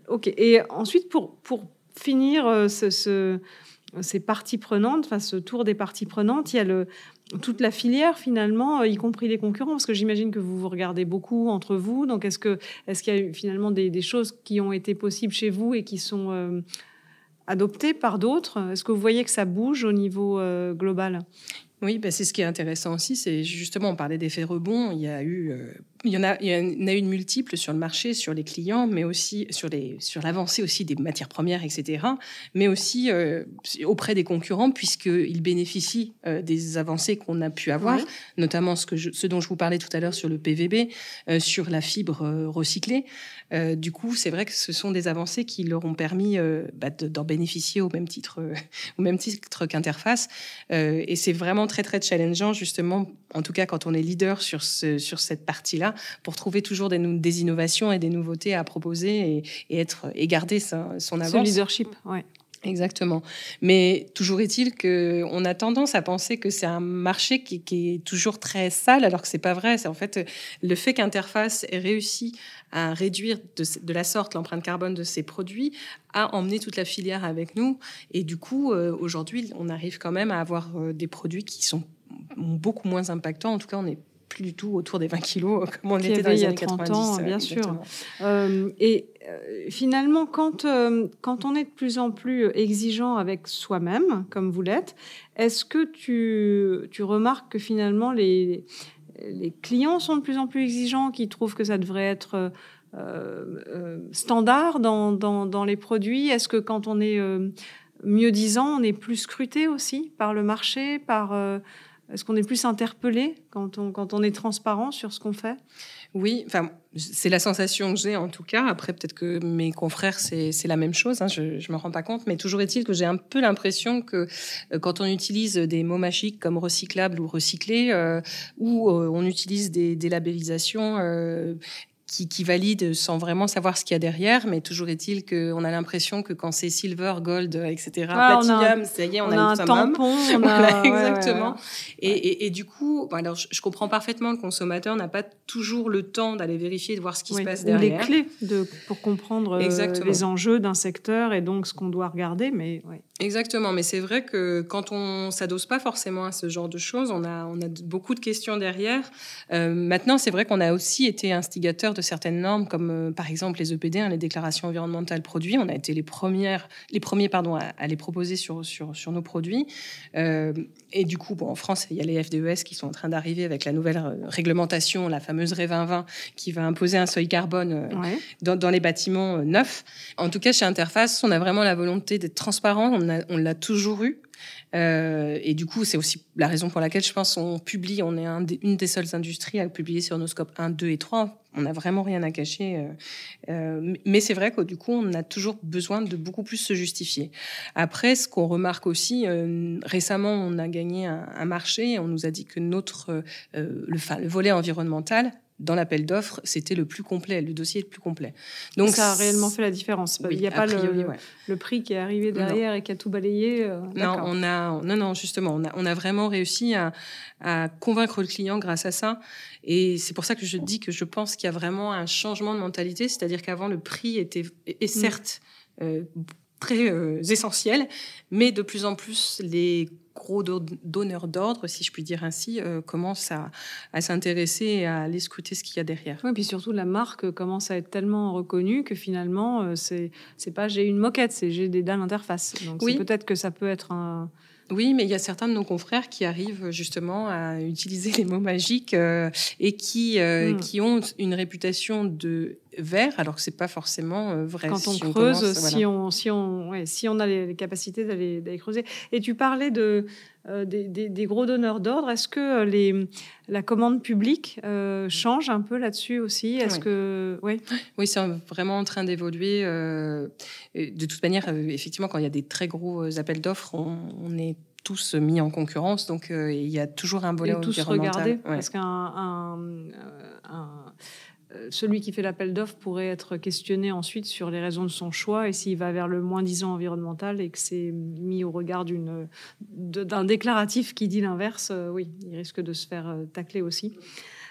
ok. Et ensuite, pour pour finir ce, ces parties prenantes, enfin ce tour des parties prenantes, il y a le toute la filière finalement, y compris les concurrents, parce que j'imagine que vous vous regardez beaucoup entre vous. Donc est-ce que est-ce qu'il y a eu finalement des, choses qui ont été possibles chez vous et qui sont adopté par d'autres. Est-ce que vous voyez que ça bouge au niveau euh, global? Oui, bah, c'est ce qui est intéressant aussi, c'est justement, on parlait d'effet rebond, il y a eu, euh, il y en a, il y en a une multiple sur le marché, sur les clients, mais aussi sur les, sur l'avancée aussi des matières premières, etc. Mais aussi euh, auprès des concurrents, puisqu'ils bénéficient euh, des avancées qu'on a pu avoir, notamment ce que ce dont je vous parlais tout à l'heure sur le PVB, sur la fibre recyclée. du coup, c'est vrai que ce sont des avancées qui leur ont permis bah, d'en bénéficier au même titre, au même titre qu'Interface. et c'est vraiment très, très challengeant, justement, en tout cas quand on est leader sur, ce, sur cette partie-là, pour trouver toujours des, des, innovations et des nouveautés à proposer et, être, et garder son avance. Ce leadership, ouais. Exactement. Mais toujours est-il qu'on a tendance à penser que c'est un marché qui, est toujours très sale, alors que c'est pas vrai. C'est en fait le fait qu'Interface ait réussi à réduire de, la sorte l'empreinte carbone de ses produits, a emmené toute la filière avec nous. Et du coup, euh, aujourd'hui, on arrive quand même à avoir euh, des produits qui sont beaucoup moins impactants. En tout cas, on est plus du tout autour des 20 kilos comme on était dans les années 90. Ans, bien sûr. et finalement, quand, quand on est de plus en plus exigeant avec soi-même, comme vous l'êtes, est-ce que tu, tu remarques que finalement les, les clients sont de plus en plus exigeants, qui trouvent que ça devrait être standard dans, dans, dans, les produits? Est-ce que quand on est mieux disant, on est plus scruté aussi par le marché, par euh, est-ce qu'on est plus interpellé quand on, quand on est transparent sur ce qu'on fait? Oui, enfin, c'est la sensation que j'ai en tout cas. Après, peut-être que mes confrères, c'est la même chose, hein, je ne me rends pas compte. Mais toujours est-il que j'ai un peu l'impression que euh, quand on utilise des mots magiques comme recyclable ou recyclé, euh, ou on utilise des, des labellisations qui, qui, valide sans vraiment savoir ce qu'il y a derrière, mais toujours est-il qu'on a l'impression que quand c'est silver, gold, etc., platinum, ça y est, on, a, un tampon. On a... exactement. et, et, et, du coup, alors je, comprends parfaitement le consommateur n'a pas toujours le temps d'aller vérifier, de voir ce qui se passe derrière. les clés de, pour comprendre euh, les enjeux d'un secteur et donc ce qu'on doit regarder, mais Exactement, mais c'est vrai que quand on s'adosse pas forcément à ce genre de choses, on a, on a beaucoup de questions derrière. Euh, maintenant, c'est vrai qu'on a aussi été instigateur de certaines normes, comme euh, par exemple les EPD, hein, les déclarations environnementales produits. On a été les premières, les premiers pardon, à, les proposer sur, sur, sur nos produits. Euh, et du coup, bon, en France, il y a les FDES qui sont en train d'arriver avec la nouvelle réglementation, la fameuse RE 2020, qui va imposer un seuil carbone dans, dans, les bâtiments neufs. En tout cas, chez Interface, on a vraiment la volonté d'être transparent. On l'a toujours eu. Euh, et du coup, c'est aussi la raison pour laquelle je pense on publie, on est un une des seules industries à publier sur nos scopes 1, 2 et 3. On n'a vraiment rien à cacher. Euh, euh, mais c'est vrai que du coup, on a toujours besoin de beaucoup plus se justifier. Après, ce qu'on remarque aussi, récemment, on a gagné un, marché. On nous a dit que notre, le, le volet environnemental dans l'appel d'offres, c'était le plus complet, le dossier le plus complet. Donc ça a réellement fait la différence. Il n'y a pas le, prix qui est arrivé derrière et qui a tout balayé. Euh, non, on a, non, non, justement, on a, on a vraiment réussi à, convaincre le client grâce à ça. Et c'est pour ça que je dis que je pense qu'il y a vraiment un changement de mentalité, c'est-à-dire qu'avant le prix était, et mm. certes. Euh, très euh, essentiel, mais de plus en plus les gros donneurs d'ordre, si je puis dire ainsi, euh, commencent à, s'intéresser et à aller scruter ce qu'il y a derrière. Oui, puis surtout la marque commence à être tellement reconnue que finalement, euh, c'est pas j'ai une moquette, c'est j'ai des dalles interface. Donc oui. peut-être que ça peut être un oui, mais il y a certains de nos confrères qui arrivent justement à utiliser les mots magiques euh, et qui, euh, hmm. qui ont une réputation de vert, alors que c'est pas forcément euh, vrai. Quand on creuse, si, on, si, on, si on a les, capacités d'aller creuser. Et tu parlais de, des, des, gros donneurs d'ordre. Est-ce que les, la commande publique change un peu là-dessus aussi? Est-ce que oui, oui, c'est vraiment en train d'évoluer. de toute manière, effectivement, quand il y a des très gros appels d'offres, on, on est tous mis en concurrence, donc euh, il y a toujours un volet Et tous regarder, parce qu'un euh, celui qui fait l'appel d'offres pourrait être questionné ensuite sur les raisons de son choix et s'il va vers le moins disant environnemental et que c'est mis au regard d'un déclaratif qui dit l'inverse, euh, oui, il risque de se faire tacler aussi.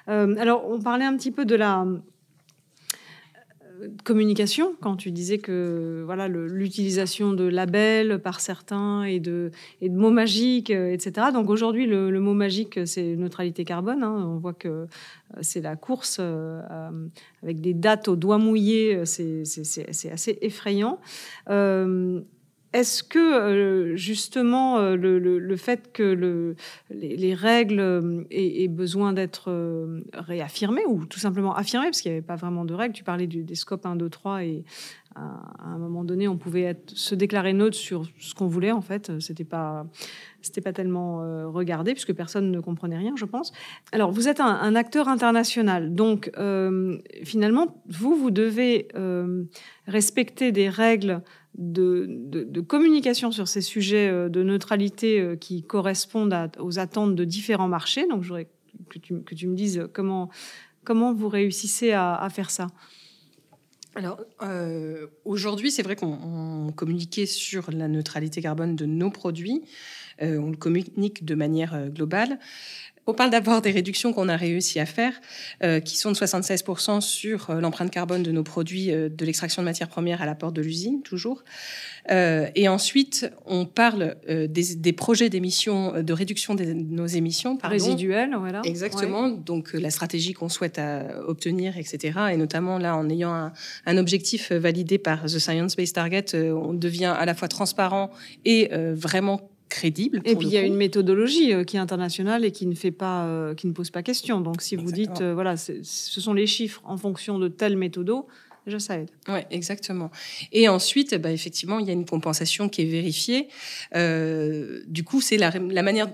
alors, on parlait un petit peu de la communication, quand tu disais que voilà l'utilisation de labels par certains et de, mots magiques, euh, etc. Donc aujourd'hui, le, mot magique, c'est neutralité carbone. Hein. On voit que euh, c'est la course euh, avec des dates au doigt mouillé, c'est assez effrayant. Est-ce que euh, justement euh, le, fait que les, règles euh, aient, besoin d'être réaffirmées ou tout simplement affirmées, parce qu'il n'y avait pas vraiment de règles, tu parlais des scopes 1, 2, 3 et à, un moment donné on pouvait se déclarer neutre sur ce qu'on voulait en fait, c'était pas pas tellement regardé puisque personne ne comprenait rien, je pense. Alors vous êtes un, acteur international, donc finalement vous vous devez respecter des règles de, communication sur ces sujets euh, de neutralité euh, qui correspondent aux attentes de différents marchés. Donc, je voudrais que tu, que tu me dises comment, comment vous réussissez à, faire ça. Alors, euh, aujourd'hui, c'est vrai qu'on communiquait sur la neutralité carbone de nos produits. on le communique de manière globale. On parle d'abord des réductions qu'on a réussi à faire, euh, qui sont de 76% sur euh, l'empreinte carbone de nos produits euh, de l'extraction de matières premières à la porte de l'usine, toujours. et ensuite, on parle des, projets d'émissions, de réduction de nos émissions. Résiduelles, voilà. Exactement. Donc, la stratégie qu'on souhaite obtenir, etc. Et notamment, là, en ayant un, un objectif validé par The Science Based Target, on devient à la fois transparent et vraiment crédible. et puis il y a une méthodologie euh, qui est internationale et qui ne fait pas, euh, qui ne pose pas question. Donc si vous dites, euh, voilà, ce sont les chiffres en fonction de telle méthode, déjà ça aide. Oui, exactement. Et ensuite, bah, effectivement, il y a une compensation qui est vérifiée. du coup, c'est la, la, manière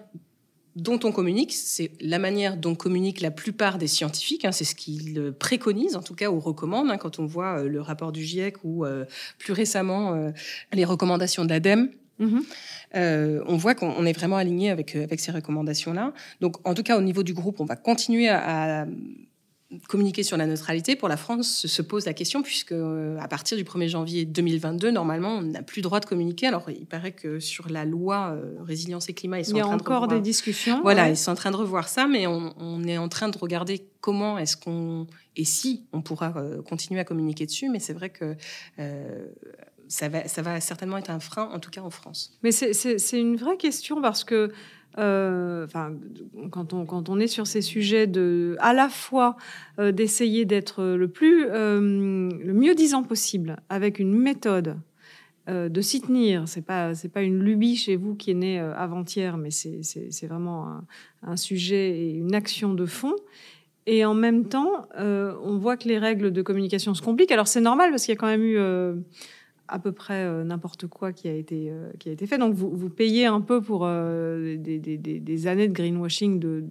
dont on communique, c'est la manière dont communiquent la plupart des scientifiques, hein, c'est ce qu'ils préconisent en tout cas ou recommandent hein, quand on voit le rapport du GIEC ou plus récemment les recommandations de l'ADEME. Mhm. Euh, on voit qu'on est vraiment aligné avec, euh, avec ces recommandations-là. Donc, en tout cas, au niveau du groupe, on va continuer à, communiquer sur la neutralité. Pour la France, se pose la question, puisque euh, à partir du 1er janvier 2022, normalement, on n'a plus le droit de communiquer. Alors, il paraît que sur la loi résilience et climat, ils sont il y a en train encore de des discussions. Voilà, ils sont en train de revoir ça, mais on, est en train de regarder comment est-ce qu'on et si on pourra continuer à communiquer dessus. Mais c'est vrai que ça va, certainement être un frein, en tout cas en France. Mais c'est une vraie question parce que euh, quand, on, quand on est sur ces sujets, de, à la fois euh, d'essayer d'être le, plus, euh, le mieux disant possible avec une méthode, de s'y tenir. Ce n'est pas, pas une lubie chez vous qui est née avant-hier, mais c'est vraiment un, un, sujet et une action de fond. Et en même temps, on voit que les règles de communication se compliquent. Alors c'est normal parce qu'il y a quand même eu à peu près euh, n'importe quoi qui a été euh, qui a été fait. Donc vous, vous payez un peu pour euh, des, années de greenwashing de,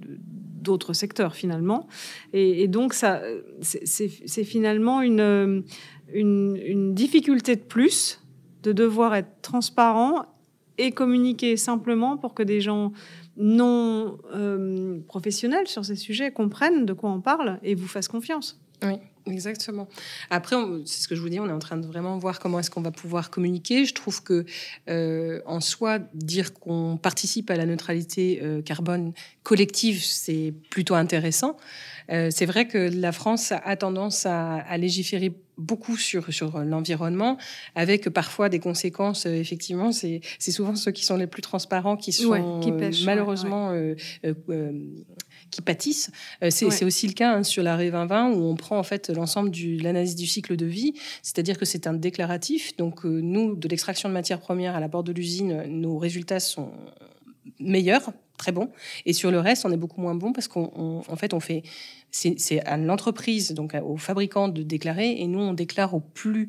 d'autres secteurs finalement. Et, donc ça, c'est, finalement une, une, une difficulté de plus de devoir être transparent et communiquer simplement pour que des gens non professionnels sur ces sujets comprennent de quoi on parle et vous fassent confiance. Oui. Exactement. Après, c'est ce que je vous dis, on est en train de vraiment voir comment est-ce qu'on va pouvoir communiquer. Je trouve que, euh, en soi, dire qu'on participe à la neutralité euh, carbone collective, c'est plutôt intéressant. Euh, c'est vrai que la France a tendance à, légiférer beaucoup sur, sur l'environnement, avec parfois des conséquences, effectivement, c'est souvent ceux qui sont les plus transparents qui sont malheureusement qui pâtissent. Euh, c'est aussi le cas hein, sur l'arrêt 2020 où on prend en fait l'ensemble de l'analyse du cycle de vie, c'est-à-dire que c'est un déclaratif. Donc euh, nous, de l'extraction de matières premières à la porte de l'usine, nos résultats sont meilleurs, très bons. Et sur le reste, on est beaucoup moins bon parce qu'en fait, on fait, c'est à l'entreprise, donc aux fabricants de déclarer, et nous, on déclare au plus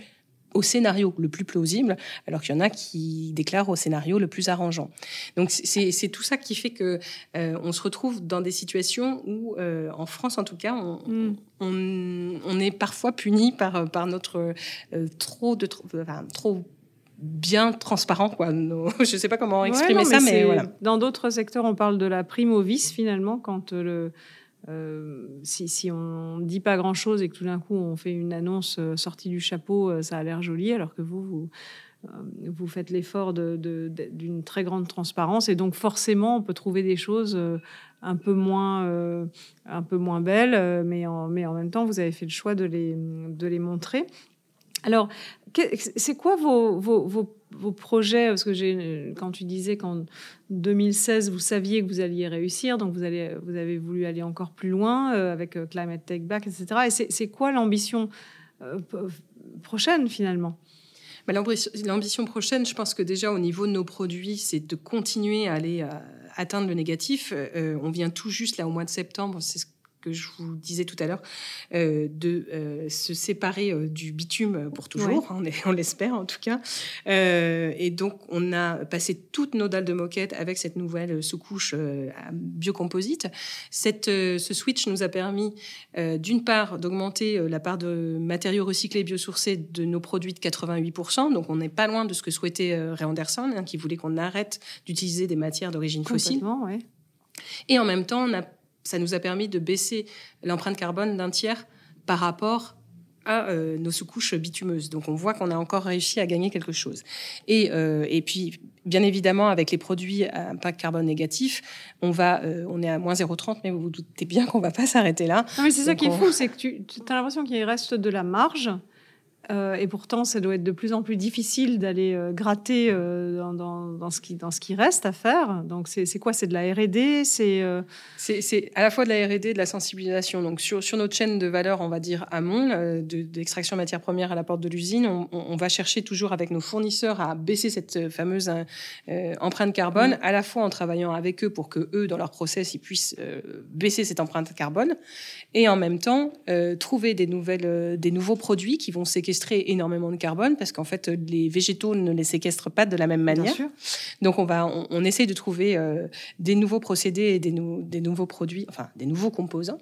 au scénario le plus plausible, alors qu'il y en a qui déclarent au scénario le plus arrangeant. Donc c'est tout ça qui fait que euh, on se retrouve dans des situations où, euh, en France en tout cas, on, mm. on, est parfois puni par, par notre euh, trop de trop bien transparent quoi. je sais pas comment exprimer ça, mais voilà. Dans d'autres secteurs, on parle de la prime au vice finalement quand le euh, si, on ne dit pas grand-chose et que tout d'un coup on fait une annonce euh, sortie du chapeau, euh, ça a l'air joli, alors que vous, vous, faites l'effort d'une très grande transparence et donc forcément on peut trouver des choses un peu moins, un peu moins belles, mais en, même temps vous avez fait le choix de les montrer. Alors, c'est quoi vos, vos, vos, projets? Parce que quand tu disais qu'en 2016, vous saviez que vous alliez réussir, donc vous, vous avez voulu aller encore plus loin euh, avec euh, Climate Take Back, etc. Et c'est quoi l'ambition euh, prochaine finalement? Bah, L'ambition prochaine, je pense que déjà au niveau de nos produits, c'est de continuer à aller atteindre le négatif. on vient tout juste là au mois de septembre, c'est ce que je vous disais tout à l'heure, euh, de euh, se séparer euh, du bitume pour toujours, hein, on, l'espère en tout cas. et donc, on a passé toutes nos dalles de moquette avec cette nouvelle sous-couche biocomposite. Cette, ce switch nous a permis, d'une part, d'augmenter la part de matériaux recyclés biosourcés de nos produits de 88%. Donc, on n'est pas loin de ce que souhaitait Ray Anderson, hein, qui voulait qu'on arrête d'utiliser des matières d'origine fossile. Et en même temps, on a ça nous a permis de baisser l'empreinte carbone d'un tiers par rapport à nos sous-couches bitumeuses. Donc on voit qu'on a encore réussi à gagner quelque chose. Et, et puis, bien évidemment, avec les produits à impact carbone négatif, on, va, on est à moins 0,30, mais vous vous doutez bien qu'on ne va pas s'arrêter là. c'est ça qui est fou, c'est que tu, tu as l'impression qu'il reste de la marge euh, et pourtant, ça doit être de plus en plus difficile d'aller euh, gratter euh, dans, ce qui, dans ce qui reste à faire. Donc, c'est quoi? C'est de la R&D C'est à la fois de la R&D, de la sensibilisation. Donc, sur, sur, notre chaîne de valeur, on va dire amont, d'extraction de, matière première à la porte de l'usine, on, va chercher toujours avec nos fournisseurs à baisser cette fameuse empreinte carbone, à la fois en travaillant avec eux pour que eux, dans leur process, ils puissent baisser cette empreinte carbone, et en même temps trouver des, nouvelles, des nouveaux produits qui vont séquestrer énormément de carbone parce qu'en fait, les végétaux ne les séquestrent pas de la même manière. Donc, on, va, on, essaie de trouver euh, des nouveaux procédés et des, des nouveaux produits, enfin, des nouveaux composants.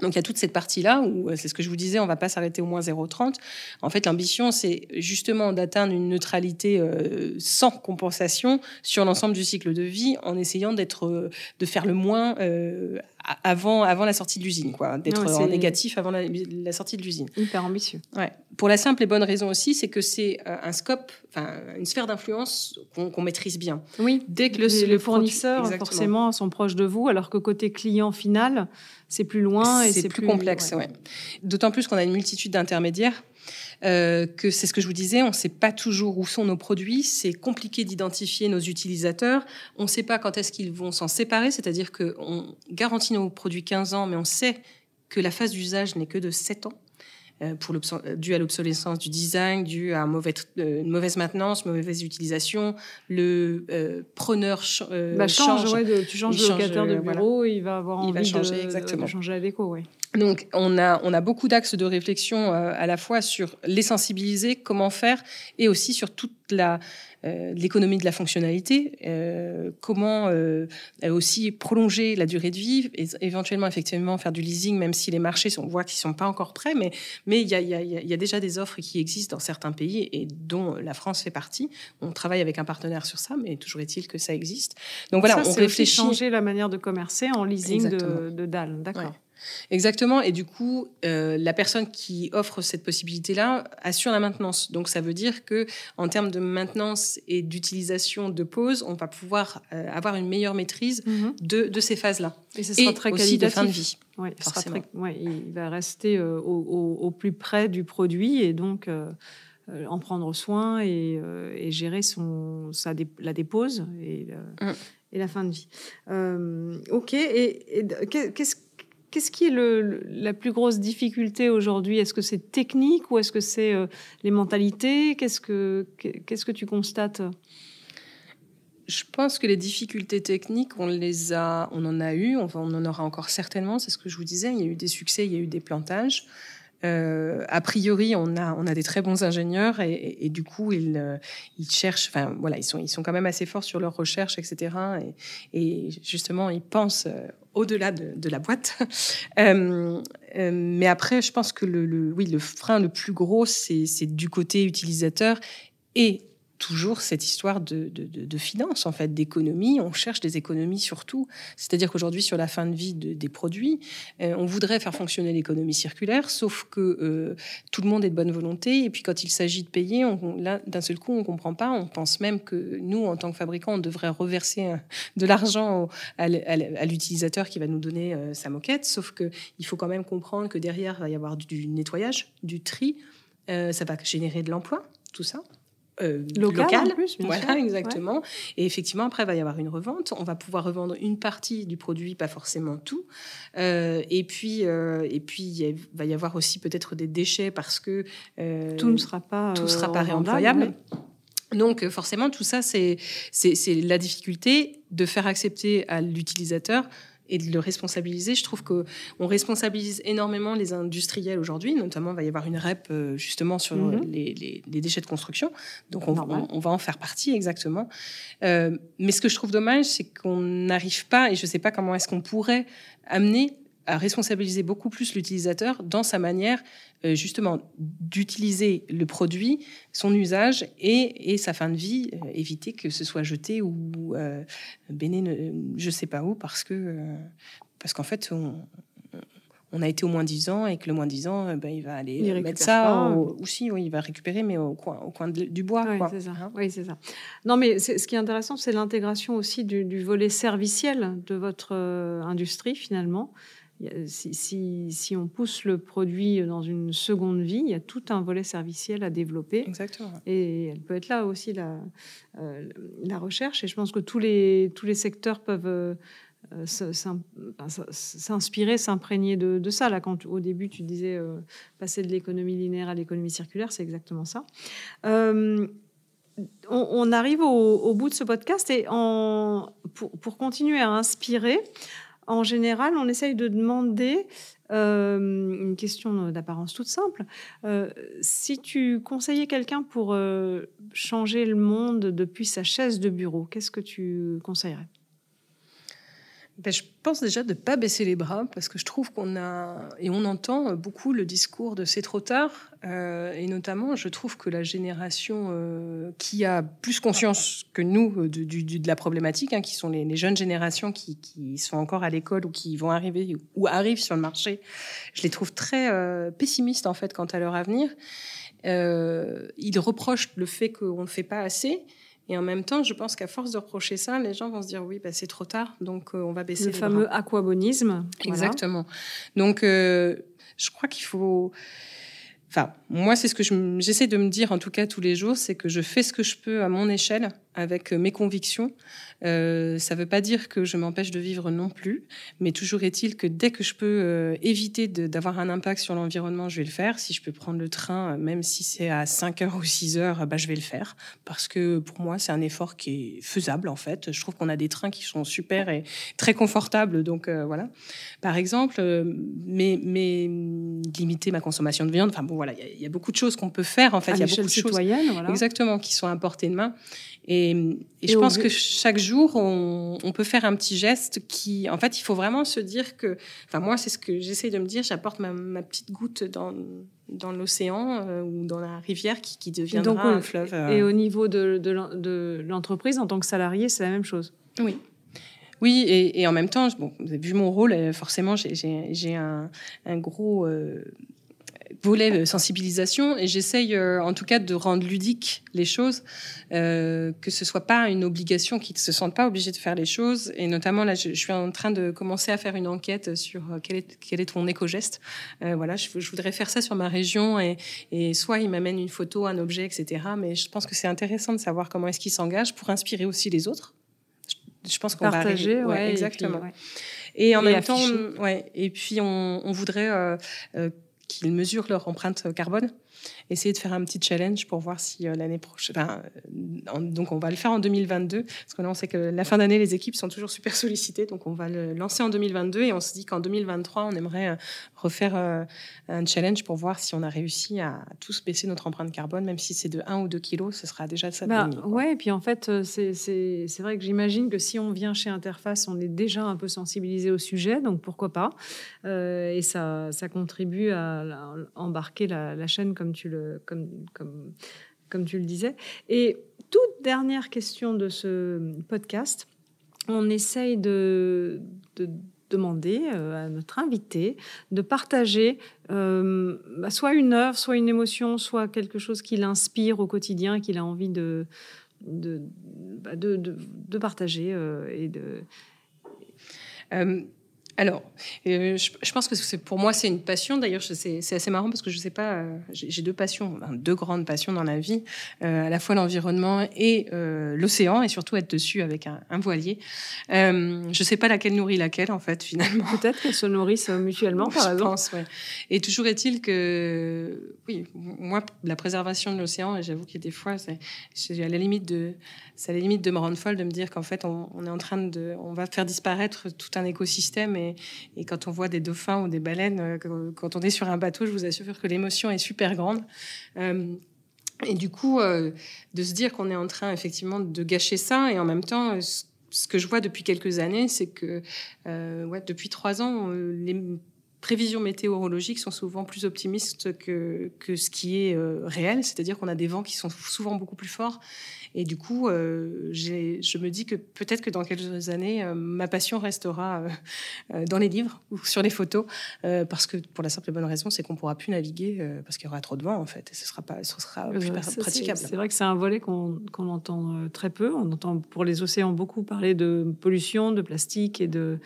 Donc il y a toute cette partie-là où, euh, c'est ce que je vous disais, on va pas s'arrêter au moins 0,30. En fait, l'ambition, c'est justement d'atteindre une neutralité euh, sans compensation sur l'ensemble du cycle de vie en essayant d'être, de faire le moins avant, avant la sortie de l'usine, quoi, d'être en négatif avant la, sortie de l'usine. Hyper ambitieux. Ouais. Pour la simple et bonne raison aussi, c'est que c'est euh, un scope, enfin une sphère d'influence qu'on maîtrise bien. Oui. Dès que le, le fournisseur forcément sont proches de vous, alors que côté client final, c'est plus loin et c'est plus, complexe. Ouais. D'autant plus qu'on a une multitude d'intermédiaires. Euh, que c'est ce que je vous disais, on ne sait pas toujours où sont nos produits, c'est compliqué d'identifier nos utilisateurs, on ne sait pas quand est-ce qu'ils vont s'en séparer, c'est-à-dire qu'on garantit nos produits 15 ans, mais on sait que la phase d'usage n'est que de 7 ans. Euh, pour dû à l'obsolescence du design, dû à euh, une mauvaise maintenance, mauvaise utilisation. Le preneur bah, change. tu changes de locataire de bureau, il va avoir envie va changer, de, exactement. changer la déco. Oui. Donc, on a, on a beaucoup d'axes de réflexion euh, à la fois sur les sensibiliser, comment faire, et aussi sur toute la euh, l'économie de la fonctionnalité, euh, comment aussi prolonger la durée de vie, et éventuellement effectivement faire du leasing, même si les marchés, on voit qu'ils sont pas encore prêts, mais mais il y a, y, a, y a, déjà des offres qui existent dans certains pays et dont la France fait partie. On travaille avec un partenaire sur ça, mais toujours est-il que ça existe. Donc voilà, on réfléchit. changer la manière de commercer en leasing de, de dalles, d'accord. Exactement. Et du coup, euh, la personne qui offre cette possibilité-là assure la maintenance. Donc, ça veut dire que en termes de maintenance et d'utilisation de pause, on va pouvoir euh, avoir une meilleure maîtrise mhm. de, ces phases-là. Et ce sera très aussi de fin de vie. il va rester euh, au, plus près du produit et donc en prendre soin et, gérer son, la dépose et, mm. et, la fin de vie. ok. Et, et qu'est-ce Qu'est-ce qui est la plus grosse difficulté aujourd'hui? Est-ce que c'est technique ou est-ce que c'est euh, les mentalités? Qu'est-ce que qu'est-ce que tu constates? Je pense que les difficultés techniques, on les a, on en a eu, on, en aura encore certainement. C'est ce que je vous disais. Il y a eu des succès, il y a eu des plantages. Euh, a priori, on a, on a des très bons ingénieurs et, du coup, ils, euh, ils, cherchent, enfin voilà, ils sont, ils sont quand même assez forts sur leurs recherches, etc. Et, justement, ils pensent euh, au-delà de, la boîte. mais après, je pense que le, oui, le frein le plus gros, c'est du côté utilisateur et toujours cette histoire de, finances, en fait, d'économie. On cherche des économies surtout. C'est-à-dire qu'aujourd'hui, sur la fin de vie des produits, euh, on voudrait faire fonctionner l'économie circulaire, sauf que euh, tout le monde est de bonne volonté. Et puis, quand il s'agit de payer, d'un seul coup, on ne comprend pas. On pense même que nous, en tant que fabricants, on devrait reverser euh, de l'argent à, l'utilisateur qui va nous donner sa moquette. Sauf qu'il faut quand même comprendre que derrière, il va y avoir du nettoyage, du tri. ça va générer de l'emploi, tout ça. Euh, local, en plus, voilà, exactement. Et effectivement, après, il va y avoir une revente. On va pouvoir revendre une partie du produit, pas forcément tout. Euh, et puis, euh, et puis, il va y avoir aussi peut-être des déchets parce que tout ne sera pas tout sera pas réemployable. Donc, forcément, tout ça, c'est c'est la difficulté de faire accepter à l'utilisateur et de le responsabiliser. Je trouve qu'on responsabilise énormément les industriels aujourd'hui. Notamment, il va y avoir une REP euh, justement sur mhm. les, déchets de construction. Donc, on, va en faire partie exactement. Euh, mais ce que je trouve dommage, c'est qu'on n'arrive pas, et je ne sais pas comment est-ce qu'on pourrait amener à responsabiliser beaucoup plus l'utilisateur dans sa manière euh, justement d'utiliser le produit, son usage et, sa fin de vie, euh, éviter que ce soit jeté ou euh, béné je ne sais pas où parce que parce qu'en fait on, on a été au moins 10 ans et que le moins 10 ans, ben, il va aller mettre ça aussi, oui, il va récupérer, mais au coin, au coin du bois. Oui, c'est ça. Hein. oui, c'est ça. Non, mais ce qui est intéressant, c'est l'intégration aussi du, volet serviciel de votre industrie, finalement. Si, si, on pousse le produit dans une seconde vie, il y a tout un volet serviciel à développer. Exactement. Et elle peut être là aussi la, euh, la recherche. Et je pense que tous les, tous les secteurs peuvent euh, s'inspirer, s'imprégner de, de, ça. Là, quand au début tu disais euh, passer de l'économie linéaire à l'économie circulaire, c'est exactement ça. On, arrive au, au, bout de ce podcast et en, pour, pour continuer à inspirer, en général, on essaye de demander euh, une question d'apparence toute simple. Euh, si tu conseillais quelqu'un pour euh, changer le monde depuis sa chaise de bureau, qu'est-ce que tu conseillerais? Ben, je pense déjà de ne pas baisser les bras parce que je trouve qu'on a et on entend beaucoup le discours de c'est trop tard euh, et notamment je trouve que la génération euh, qui a plus conscience que nous euh, de, la problématique, hein, qui sont les, jeunes générations qui, sont encore à l'école ou qui vont arriver ou arrivent sur le marché, je les trouve très pessimistes en fait quant à leur avenir. ils reprochent le fait qu'on ne fait pas assez. Et en même temps, je pense qu'à force de reprocher ça, les gens vont se dire oui, bah, c'est trop tard, donc euh, on va baisser le fameux aquabonisme. Exactement. Donc, euh, je crois qu'il faut. Enfin, moi, c'est ce que j'essaie de me dire en tout cas tous les jours, c'est que je fais ce que je peux à mon échelle avec mes convictions. Euh, ça ne veut pas dire que je m'empêche de vivre non plus, mais toujours est-il que dès que je peux euh, éviter d'avoir un impact sur l'environnement, je vais le faire. Si je peux prendre le train, même si c'est à 5 heures ou 6 heures, bah, je vais le faire. Parce que pour moi, c'est un effort qui est faisable en fait. Je trouve qu'on a des trains qui sont super et très confortables. Donc euh, voilà. Par exemple, mais, mais limiter ma consommation de viande. Enfin bon, voilà, il y, a beaucoup de choses qu'on peut faire en fait. Il y a beaucoup de choses voilà. exactement qui sont à portée de main. Et, je pense que chaque jour, on, peut faire un petit geste qui, en fait, il faut vraiment se dire que, enfin, moi, c'est ce que j'essaie de me dire, j'apporte ma, petite goutte dans, dans l'océan euh, ou dans la rivière qui, qui deviendra un fleuve. Euh. Et au niveau de, de l'entreprise, en tant que salarié, c'est la même chose Oui. Oui, et, en même temps, bon, vous avez vu mon rôle, euh, forcément, j'ai un, un, gros volet euh, sensibilisation et j'essaye euh, en tout cas de rendre ludique les choses, euh, que ce soit pas une obligation, qu'ils ne se sentent pas obligés de faire les choses. Et notamment là, je, suis en train de commencer à faire une enquête sur quel est, quel est ton éco-geste. voilà, je, voudrais faire ça sur ma région et, et soit il m'amène une photo, un objet, etc. Mais je pense que c'est intéressant de savoir comment est-ce qu'il s'engage pour inspirer aussi les autres. Je pense qu'on va arriver. Ouais, exactement. Et, en même temps, ouais. Et puis on, on voudrait qu'ils mesurent leur empreinte carbone essayer de faire un petit challenge pour voir si euh, l'année prochaine. Euh, donc, on va le faire en 2022, parce que là, on sait que la fin d'année, les équipes sont toujours super sollicitées. Donc, on va le lancer en 2022 et on se dit qu'en 2023, on aimerait euh, refaire un challenge pour voir si on a réussi à tous baisser notre empreinte carbone, même si c'est de 1 ou 2 kilos, ce sera déjà ça. Bah, ouais, et puis en fait, c'est vrai que j'imagine que si on vient chez Interface, on est déjà un peu sensibilisé au sujet, donc pourquoi pas. et ça, ça contribue à, embarquer la, la chaîne comme le comme, tu le disais. Et toute dernière question de ce podcast, on essaye de, de demander euh, à notre invité de partager euh, bah, soit une œuvre, soit une émotion, soit quelque chose qui l'inspire au quotidien, qu'il a envie de, bah, partager euh, et de alors, euh, je, pense que c'est pour moi c'est une passion. D'ailleurs, c'est assez marrant parce que je sais pas, euh, j'ai deux passions, deux grandes passions dans la vie, euh, à la fois l'environnement et l'océan, et surtout être dessus avec un, voilier. je sais pas laquelle nourrit laquelle en fait finalement. Peut-être qu'elles se nourrissent mutuellement, par exemple. Je pense, ouais. Et toujours est-il que, oui, moi, la préservation de l'océan, j'avoue qu'il y a des fois, c'est à la limite de, c'est à la limite de me rendre folle de me dire qu'en fait, on, on, est en train de, on va faire disparaître tout un écosystème. Et, et, quand on voit des dauphins ou des baleines, euh, quand on est sur un bateau, je vous assure que l'émotion est super grande. Euh, et du coup, euh, de se dire qu'on est en train effectivement de gâcher ça, et en même temps, ce que je vois depuis quelques années, c'est que depuis trois ans, les prévisions météorologiques sont souvent plus optimistes que, que ce qui est réel, c'est-à-dire qu'on a des vents qui sont souvent beaucoup plus forts. Et du coup, euh, je me dis que peut-être que dans quelques années, euh, ma passion restera dans les livres ou sur les photos, parce que pour la simple et bonne raison, c'est qu'on pourra plus naviguer parce qu'il y aura trop de vent en fait, et ce sera pas, ce sera plus praticable. C'est vrai que c'est un volet qu'on entend très peu. On entend pour les océans beaucoup parler de pollution, de plastique et de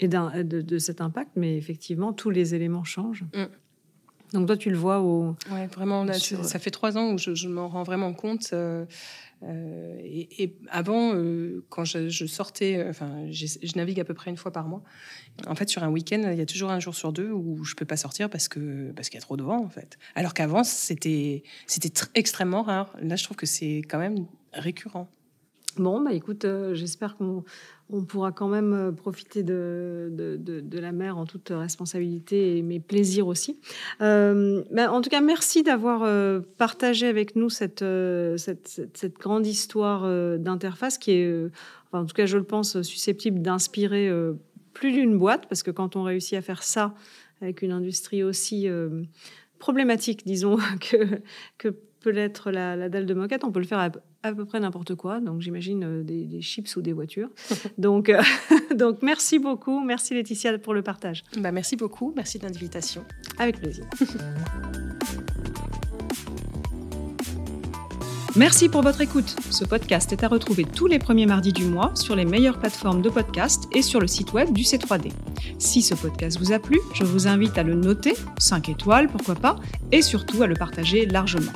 et de, de, cet impact, mais effectivement, tous les éléments changent. Mm. Donc toi, tu le vois au... Oui, vraiment, ça fait trois ans où je, m'en rends vraiment compte. Euh, euh, et, avant, euh, quand je, sortais, enfin, je navigue à peu près une fois par mois. En fait, sur un week-end, il y a toujours un jour sur deux où je peux pas sortir parce que parce qu'il y a trop de vent, en fait. Alors qu'avant, c'était c'était extrêmement rare. Là, je trouve que c'est quand même récurrent. Bon, bah écoute, j'espère qu'on on pourra quand même euh, profiter de, la mer en toute responsabilité et mes plaisirs aussi. Euh, ben, en tout cas, merci d'avoir euh, partagé avec nous cette, grande histoire d'interface qui est, en tout cas, je le pense, susceptible d'inspirer plus d'une boîte, parce que quand on réussit à faire ça avec une industrie aussi problématique, disons, que, peut l'être la, dalle de moquette, on peut le faire à peu près n'importe quoi. Donc, j'imagine euh, des, chips ou des voitures. donc, euh, donc, merci beaucoup. Merci Laetitia pour le partage. Bah, merci beaucoup. Merci de l'invitation. Avec plaisir. Merci pour votre écoute. Ce podcast est à retrouver tous les premiers mardis du mois sur les meilleures plateformes de podcast et sur le site web du C3D. Si ce podcast vous a plu, je vous invite à le noter, 5 étoiles pourquoi pas, et surtout à le partager largement.